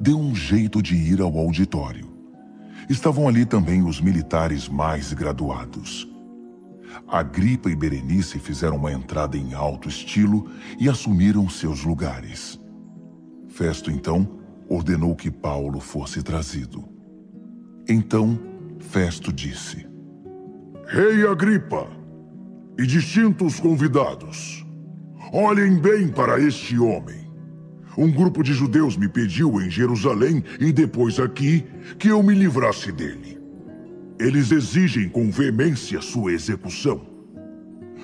deu um jeito de ir ao auditório. Estavam ali também os militares mais graduados. Agripa e Berenice fizeram uma entrada em alto estilo e assumiram seus lugares. Festo, então, ordenou que Paulo fosse trazido. Então, Festo disse: Rei Agripa e distintos convidados, olhem bem para este homem. Um grupo de judeus me pediu em Jerusalém e depois aqui que eu me livrasse dele. Eles exigem com veemência sua execução.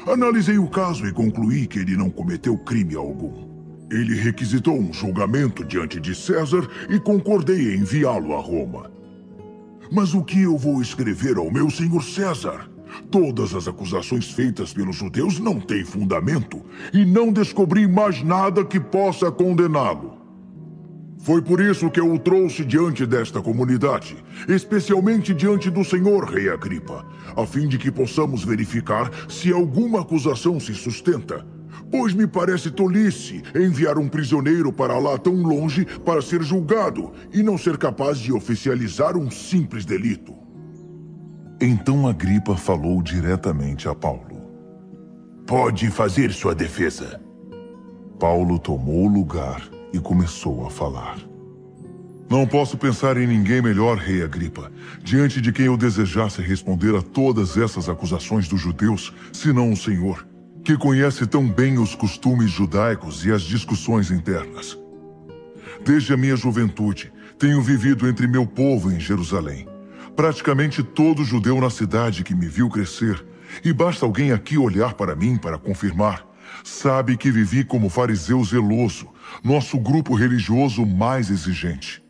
Analisei o caso e concluí que ele não cometeu crime algum. Ele requisitou um julgamento diante de César e concordei em enviá-lo a Roma. Mas o que eu vou escrever ao meu senhor César? Todas as acusações feitas pelos judeus não têm fundamento e não descobri mais nada que possa condená-lo. Foi por isso que eu o trouxe diante desta comunidade, especialmente diante do senhor rei Agripa, a fim de que possamos verificar se alguma acusação se sustenta. Pois me parece tolice enviar um prisioneiro para lá tão longe para ser julgado e não ser capaz de oficializar um simples delito. Então Agripa falou diretamente a Paulo. Pode fazer sua defesa. Paulo tomou o lugar e começou a falar. Não posso pensar em ninguém melhor, rei Agripa, diante de quem eu desejasse responder a todas essas acusações dos judeus, senão o Senhor, que conhece tão bem os costumes judaicos e as discussões internas. Desde a minha juventude, tenho vivido entre meu povo em Jerusalém. Praticamente todo judeu na cidade que me viu crescer, e basta alguém aqui olhar para mim para confirmar, sabe que vivi como fariseu zeloso, nosso grupo religioso mais exigente.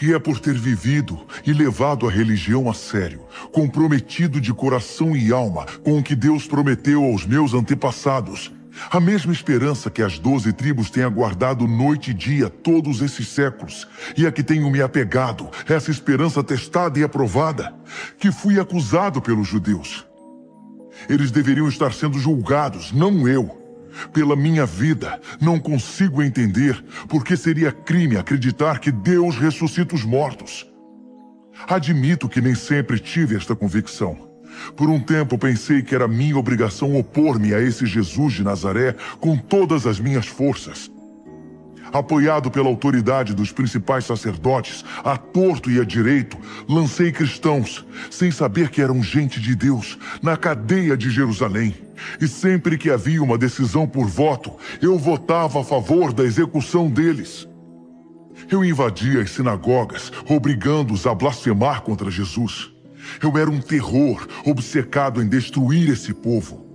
E é por ter vivido e levado a religião a sério, comprometido de coração e alma com o que Deus prometeu aos meus antepassados, a mesma esperança que as doze tribos têm aguardado noite e dia todos esses séculos, e a que tenho me apegado, essa esperança testada e aprovada, que fui acusado pelos judeus. Eles deveriam estar sendo julgados, não eu. Pela minha vida, não consigo entender por que seria crime acreditar que Deus ressuscita os mortos. Admito que nem sempre tive esta convicção. Por um tempo pensei que era minha obrigação opor-me a esse Jesus de Nazaré com todas as minhas forças. Apoiado pela autoridade dos principais sacerdotes, a torto e a direito, lancei cristãos, sem saber que eram gente de Deus, na cadeia de Jerusalém. E sempre que havia uma decisão por voto, eu votava a favor da execução deles. Eu invadia as sinagogas, obrigando-os a blasfemar contra Jesus. Eu era um terror, obcecado em destruir esse povo.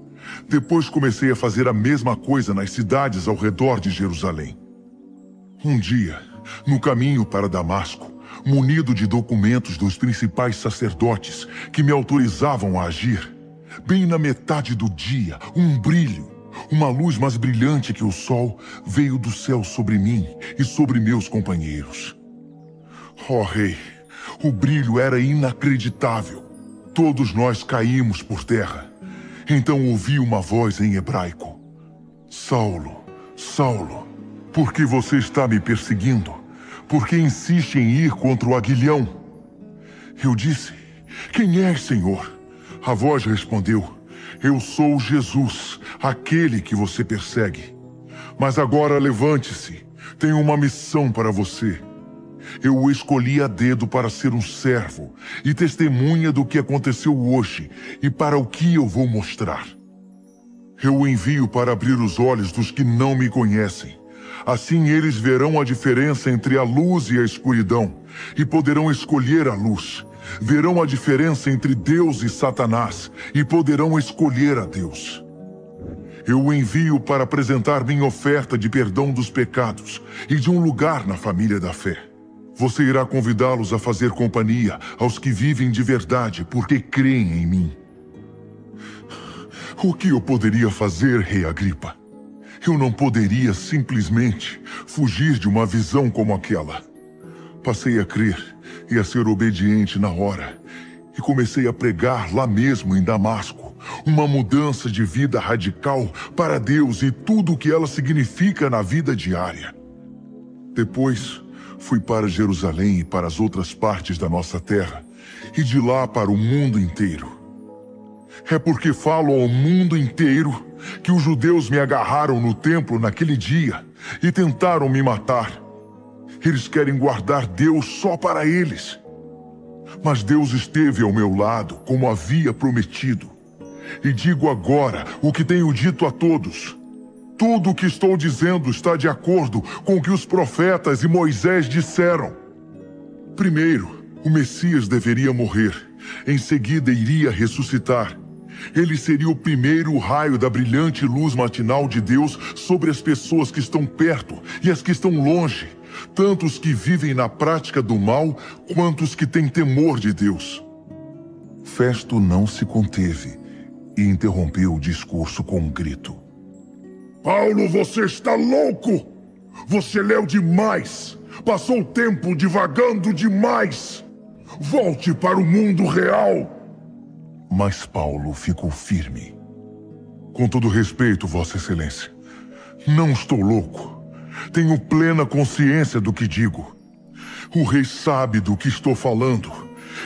Depois comecei a fazer a mesma coisa nas cidades ao redor de Jerusalém. Um dia, no caminho para Damasco, munido de documentos dos principais sacerdotes que me autorizavam a agir, bem na metade do dia, um brilho, uma luz mais brilhante que o sol, veio do céu sobre mim e sobre meus companheiros. Oh, rei, o brilho era inacreditável. Todos nós caímos por terra. Então ouvi uma voz em hebraico: Saulo, Saulo, por que você está me perseguindo? Por que insiste em ir contra o aguilhão? Eu disse: Quem és, Senhor? A voz respondeu: Eu sou Jesus, aquele que você persegue. Mas agora levante-se, tenho uma missão para você. Eu o escolhi a dedo para ser um servo e testemunha do que aconteceu hoje e para o que eu vou mostrar. Eu o envio para abrir os olhos dos que não me conhecem. Assim eles verão a diferença entre a luz e a escuridão e poderão escolher a luz. Verão a diferença entre Deus e Satanás e poderão escolher a Deus. Eu o envio para apresentar minha oferta de perdão dos pecados e de um lugar na família da fé. Você irá convidá-los a fazer companhia aos que vivem de verdade porque creem em mim. O que eu poderia fazer, Rei Agripa? Eu não poderia simplesmente fugir de uma visão como aquela. Passei a crer e a ser obediente na hora, e comecei a pregar lá mesmo em Damasco uma mudança de vida radical para Deus e tudo o que ela significa na vida diária. Depois, fui para Jerusalém e para as outras partes da nossa terra, e de lá para o mundo inteiro. É porque falo ao mundo inteiro que os judeus me agarraram no templo naquele dia e tentaram me matar. Eles querem guardar Deus só para eles. Mas Deus esteve ao meu lado, como havia prometido. E digo agora o que tenho dito a todos. Tudo o que estou dizendo está de acordo com o que os profetas e Moisés disseram. Primeiro, o Messias deveria morrer. Em seguida, iria ressuscitar. Ele seria o primeiro raio da brilhante luz matinal de Deus sobre as pessoas que estão perto e as que estão longe, tanto os que vivem na prática do mal quanto os que têm temor de Deus. Festo não se conteve e interrompeu o discurso com um grito. Paulo, você está louco! Você leu demais! Passou tempo divagando demais! Volte para o mundo real! Mas Paulo ficou firme. Com todo respeito, Vossa Excelência, não estou louco. Tenho plena consciência do que digo. O rei sabe do que estou falando.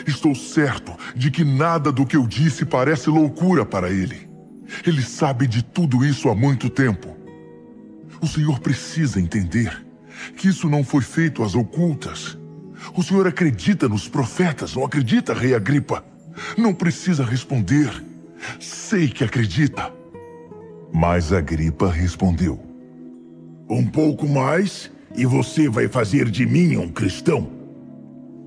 Estou certo de que nada do que eu disse parece loucura para ele. Ele sabe de tudo isso há muito tempo. O senhor precisa entender que isso não foi feito às ocultas. O senhor acredita nos profetas, não acredita, Rei Agripa? Não precisa responder. Sei que acredita. Mas Agripa respondeu: Um pouco mais e você vai fazer de mim um cristão.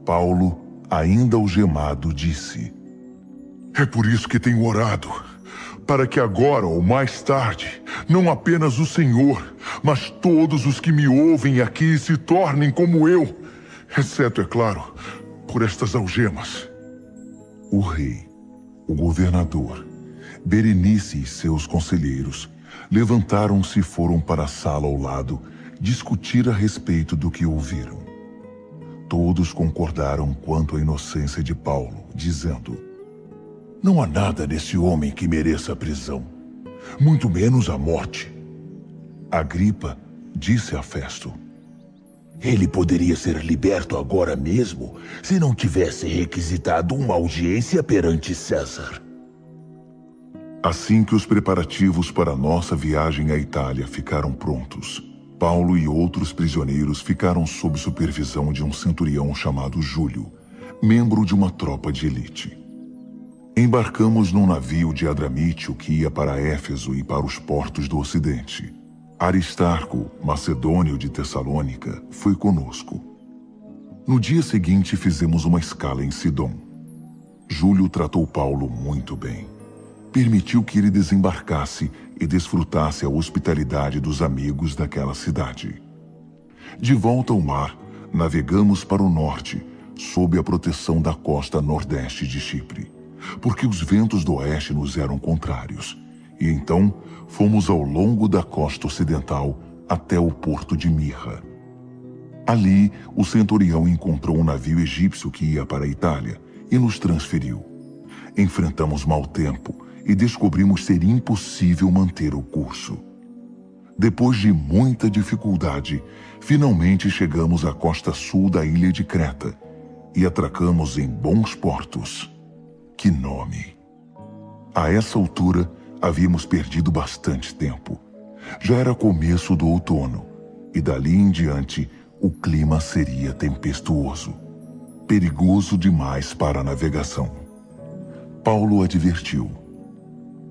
Paulo ainda algemado, disse: É por isso que tenho orado, para que agora ou mais tarde, não apenas o Senhor, mas todos os que me ouvem aqui se tornem como eu, exceto, é claro, por estas algemas. O rei, o governador, Berenice e seus conselheiros levantaram-se e foram para a sala ao lado discutir a respeito do que ouviram. Todos concordaram quanto à inocência de Paulo, dizendo: Não há nada nesse homem que mereça a prisão, muito menos a morte. Agripa disse a Festo: Ele poderia ser liberto agora mesmo se não tivesse requisitado uma audiência perante César. Assim que os preparativos para nossa viagem à Itália ficaram prontos, Paulo e outros prisioneiros ficaram sob supervisão de um centurião chamado Júlio, membro de uma tropa de elite. Embarcamos num navio de Adramítio que ia para Éfeso e para os portos do Ocidente. Aristarco, macedônio de Tessalônica, foi conosco. No dia seguinte fizemos uma escala em Sidom. Júlio tratou Paulo muito bem. Permitiu que ele desembarcasse e desfrutasse a hospitalidade dos amigos daquela cidade. De volta ao mar, navegamos para o norte, sob a proteção da costa nordeste de Chipre, porque os ventos do oeste nos eram contrários, e então fomos ao longo da costa ocidental até o porto de Mirra. Ali, o centurião encontrou um navio egípcio que ia para a Itália e nos transferiu. Enfrentamos mau tempo e descobrimos ser impossível manter o curso. Depois de muita dificuldade, finalmente chegamos à costa sul da ilha de Creta e atracamos em bons portos. Que nome! A essa altura, havíamos perdido bastante tempo. Já era começo do outono e dali em diante o clima seria tempestuoso, perigoso demais para a navegação. Paulo advertiu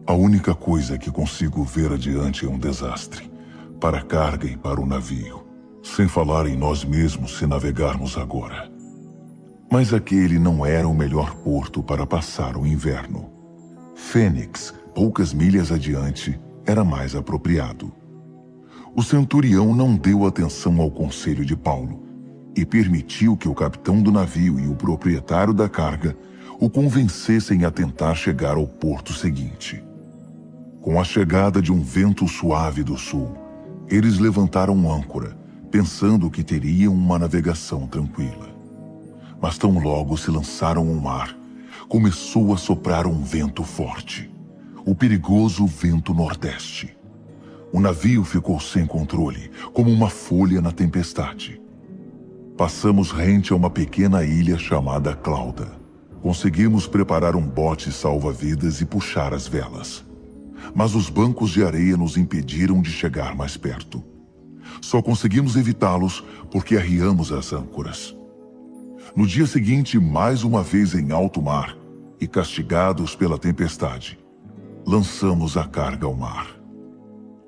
a única coisa que consigo ver adiante é um desastre, para a carga e para o navio, sem falar em nós mesmos se navegarmos agora. Mas aquele não era o melhor porto para passar o inverno. Fênix, poucas milhas adiante, era mais apropriado. O centurião não deu atenção ao conselho de Paulo e permitiu que o capitão do navio e o proprietário da carga o convencessem a tentar chegar ao porto seguinte. Com a chegada de um vento suave do sul, eles levantaram âncora, pensando que teriam uma navegação tranquila. Mas tão logo se lançaram ao mar, começou a soprar um vento forte, o perigoso vento nordeste. O navio ficou sem controle, como uma folha na tempestade. Passamos rente a uma pequena ilha chamada Clauda. Conseguimos preparar um bote salva-vidas e puxar as velas. Mas os bancos de areia nos impediram de chegar mais perto. Só conseguimos evitá-los porque arriamos as âncoras. No dia seguinte, mais uma vez em alto mar e castigados pela tempestade, lançamos a carga ao mar.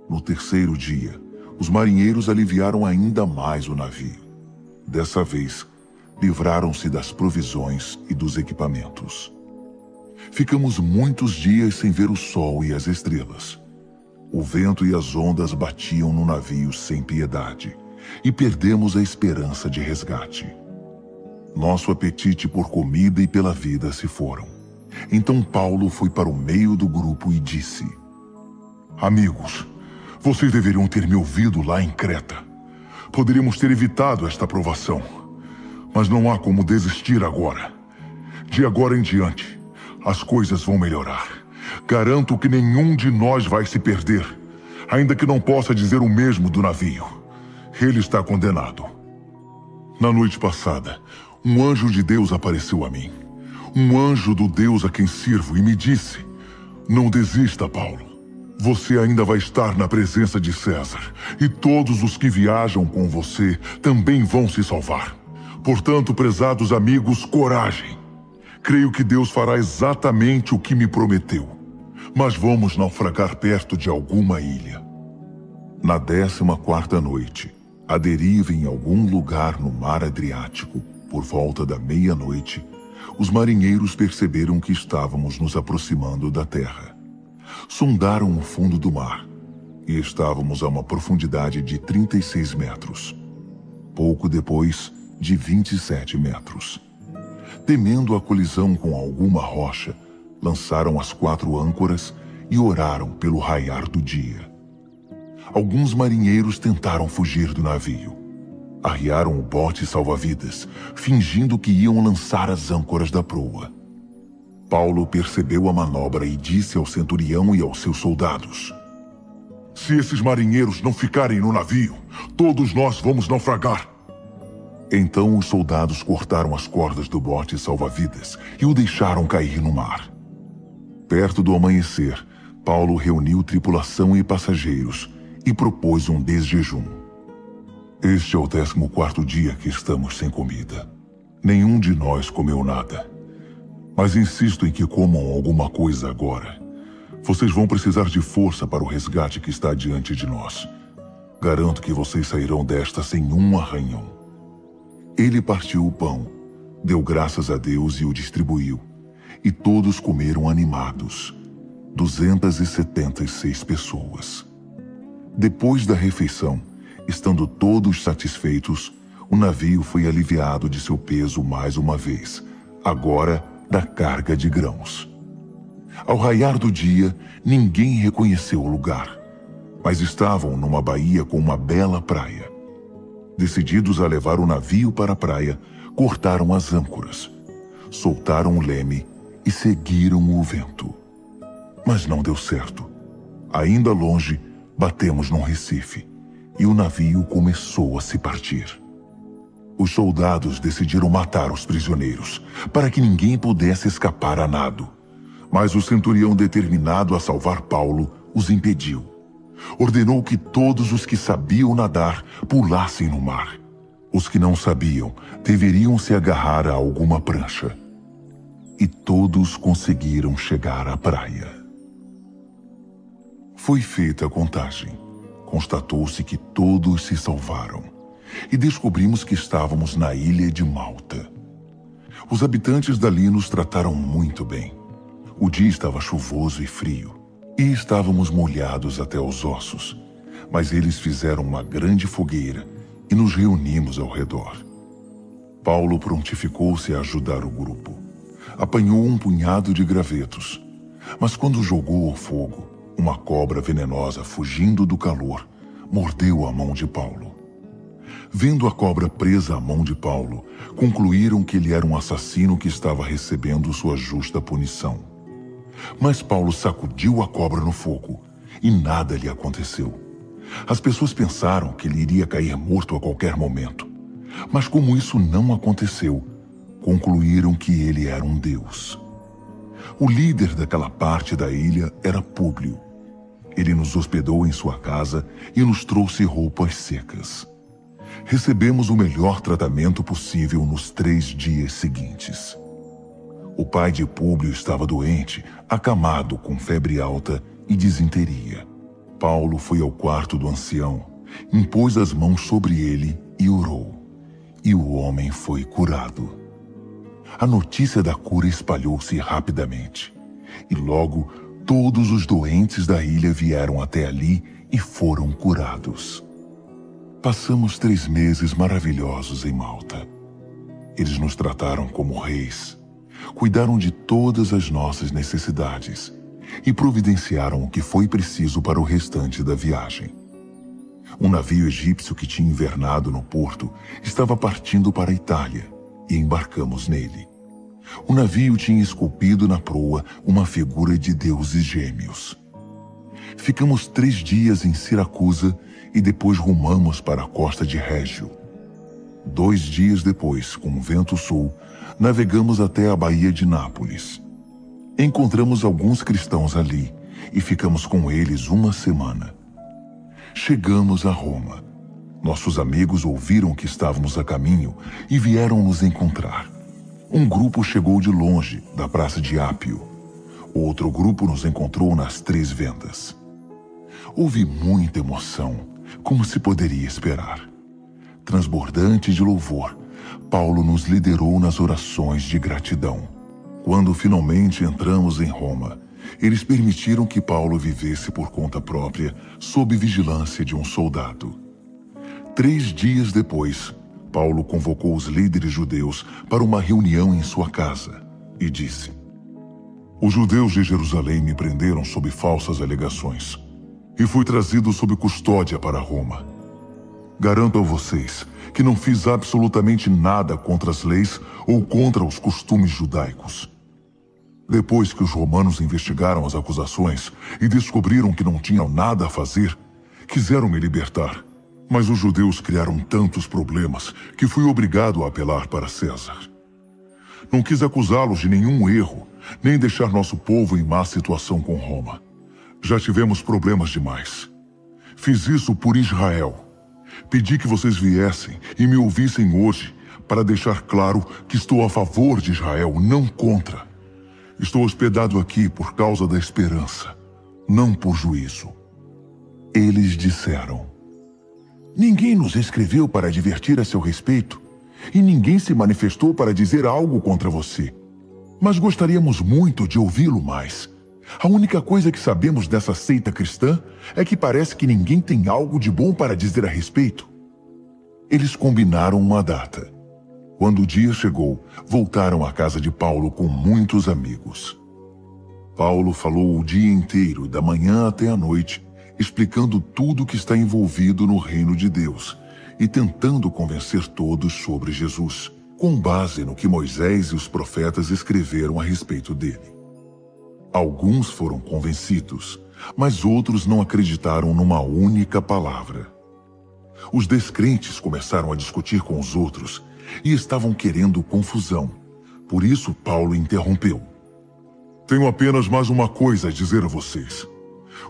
No terceiro dia, os marinheiros aliviaram ainda mais o navio. Dessa vez, livraram-se das provisões e dos equipamentos. Ficamos muitos dias sem ver o sol e as estrelas. O vento e as ondas batiam no navio sem piedade, e perdemos a esperança de resgate. Nosso apetite por comida e pela vida se foram. Então Paulo foi para o meio do grupo e disse: Amigos, vocês deveriam ter me ouvido lá em Creta. Poderíamos ter evitado esta provação. Mas não há como desistir agora. De agora em diante, as coisas vão melhorar. Garanto que nenhum de nós vai se perder, ainda que não possa dizer o mesmo do navio. Ele está condenado. Na noite passada, um anjo de Deus apareceu a mim. Um anjo do Deus a quem sirvo e me disse: Não desista, Paulo. Você ainda vai estar na presença de César, e todos os que viajam com você também vão se salvar. Portanto, prezados amigos, coragem. Creio que Deus fará exatamente o que me prometeu. Mas vamos naufragar perto de alguma ilha. Na décima quarta noite, a deriva em algum lugar no mar Adriático, por volta da meia-noite, os marinheiros perceberam que estávamos nos aproximando da terra sondaram o fundo do mar e estávamos a uma profundidade de 36 metros. Pouco depois, de 27 metros. Temendo a colisão com alguma rocha, lançaram as quatro âncoras e oraram pelo raiar do dia. Alguns marinheiros tentaram fugir do navio. Arriaram o bote salva-vidas, fingindo que iam lançar as âncoras da proa. Paulo percebeu a manobra e disse ao centurião e aos seus soldados: Se esses marinheiros não ficarem no navio, todos nós vamos naufragar. Então os soldados cortaram as cordas do bote salva-vidas e o deixaram cair no mar. Perto do amanhecer, Paulo reuniu tripulação e passageiros e propôs um desjejum. Este é o décimo quarto dia que estamos sem comida. Nenhum de nós comeu nada. Mas insisto em que comam alguma coisa agora. Vocês vão precisar de força para o resgate que está diante de nós. Garanto que vocês sairão desta sem um arranhão. Ele partiu o pão, deu graças a Deus e o distribuiu. E todos comeram animados. 276 pessoas. Depois da refeição, estando todos satisfeitos, o navio foi aliviado de seu peso mais uma vez, agora da carga de grãos. Ao raiar do dia, ninguém reconheceu o lugar, mas estavam numa baía com uma bela praia. Decididos a levar o navio para a praia, cortaram as âncoras, soltaram o leme e seguiram o vento. Mas não deu certo. Ainda longe, batemos num recife e o navio começou a se partir. Os soldados decidiram matar os prisioneiros, para que ninguém pudesse escapar a nado. Mas o centurião determinado a salvar Paulo os impediu. Ordenou que todos os que sabiam nadar pulassem no mar. Os que não sabiam deveriam se agarrar a alguma prancha. E todos conseguiram chegar à praia. Foi feita a contagem. Constatou-se que todos se salvaram e descobrimos que estávamos na ilha de Malta. Os habitantes dali nos trataram muito bem. O dia estava chuvoso e frio. E estávamos molhados até os ossos, mas eles fizeram uma grande fogueira e nos reunimos ao redor. Paulo prontificou-se a ajudar o grupo. Apanhou um punhado de gravetos, mas quando jogou ao fogo, uma cobra venenosa fugindo do calor mordeu a mão de Paulo. Vendo a cobra presa à mão de Paulo, concluíram que ele era um assassino que estava recebendo sua justa punição. Mas Paulo sacudiu a cobra no fogo e nada lhe aconteceu. As pessoas pensaram que ele iria cair morto a qualquer momento. Mas como isso não aconteceu, concluíram que ele era um deus. O líder daquela parte da ilha era Públio. Ele nos hospedou em sua casa e nos trouxe roupas secas. Recebemos o melhor tratamento possível nos três dias seguintes. O pai de Públio estava doente, acamado com febre alta e disenteria. Paulo foi ao quarto do ancião, impôs as mãos sobre ele e orou. E o homem foi curado. A notícia da cura espalhou-se rapidamente. E logo todos os doentes da ilha vieram até ali e foram curados. Passamos três meses maravilhosos em Malta. Eles nos trataram como reis, cuidaram de todas as nossas necessidades e providenciaram o que foi preciso para o restante da viagem. Um navio egípcio que tinha invernado no porto estava partindo para a Itália e embarcamos nele. O navio tinha esculpido na proa uma figura de deuses gêmeos. Ficamos três dias em Siracusa e depois rumamos para a costa de Régio. Dois dias depois, com vento sul, navegamos até a Baía de Nápoles. Encontramos alguns cristãos ali e ficamos com eles uma semana. Chegamos a Roma. Nossos amigos ouviram que estávamos a caminho e vieram nos encontrar. Um grupo chegou de longe, da praça de Ápio. Outro grupo nos encontrou nas Três Vendas. Houve muita emoção, como se poderia esperar. Transbordante de louvor, Paulo nos liderou nas orações de gratidão. Quando finalmente entramos em Roma, eles permitiram que Paulo vivesse por conta própria, sob vigilância de um soldado. Três dias depois, Paulo convocou os líderes judeus para uma reunião em sua casa e disse: Os judeus de Jerusalém me prenderam sob falsas alegações e fui trazido sob custódia para Roma. Garanto a vocês que não fiz absolutamente nada contra as leis ou contra os costumes judaicos. Depois que os romanos investigaram as acusações e descobriram que não tinham nada a fazer, quiseram me libertar. Mas os judeus criaram tantos problemas que fui obrigado a apelar para César. Não quis acusá-los de nenhum erro, nem deixar nosso povo em má situação com Roma. Já tivemos problemas demais. Fiz isso por Israel. Pedi que vocês viessem e me ouvissem hoje para deixar claro que estou a favor de Israel, não contra. Estou hospedado aqui por causa da esperança, não por juízo. Eles disseram: Ninguém nos escreveu para advertir a seu respeito, e ninguém se manifestou para dizer algo contra você. Mas gostaríamos muito de ouvi-lo mais. A única coisa que sabemos dessa seita cristã é que parece que ninguém tem algo de bom para dizer a respeito. Eles combinaram uma data. Quando o dia chegou, voltaram à casa de Paulo com muitos amigos. Paulo falou o dia inteiro, da manhã até a noite, explicando tudo o que está envolvido no reino de Deus e tentando convencer todos sobre Jesus, com base no que Moisés e os profetas escreveram a respeito dele. Alguns foram convencidos, mas outros não acreditaram numa única palavra. Os descrentes começaram a discutir com os outros e estavam querendo confusão. Por isso, Paulo interrompeu. Tenho apenas mais uma coisa a dizer a vocês.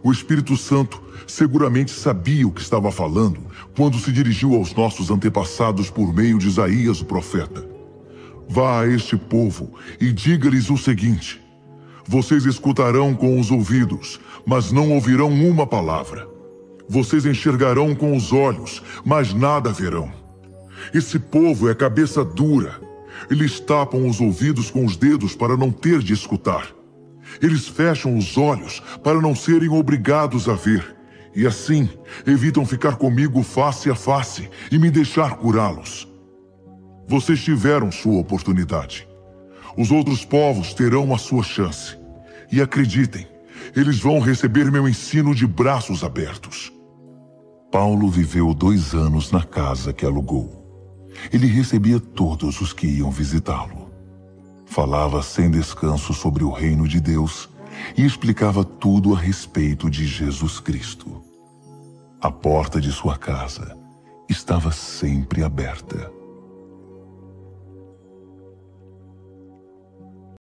O Espírito Santo seguramente sabia o que estava falando quando se dirigiu aos nossos antepassados por meio de Isaías, o profeta. Vá a este povo e diga-lhes o seguinte: Vocês escutarão com os ouvidos, mas não ouvirão uma palavra. Vocês enxergarão com os olhos, mas nada verão. Esse povo é cabeça dura. Eles tapam os ouvidos com os dedos para não ter de escutar Eles fecham os olhos para não serem obrigados a ver, e assim evitam ficar comigo face a face e me deixar curá-los. Vocês tiveram sua oportunidade. Os outros povos terão a sua chance. E acreditem, eles vão receber meu ensino de braços abertos. Paulo viveu dois anos na casa que alugou. Ele recebia todos os que iam visitá-lo. Falava sem descanso sobre o reino de Deus e explicava tudo a respeito de Jesus Cristo. A porta de sua casa estava sempre aberta.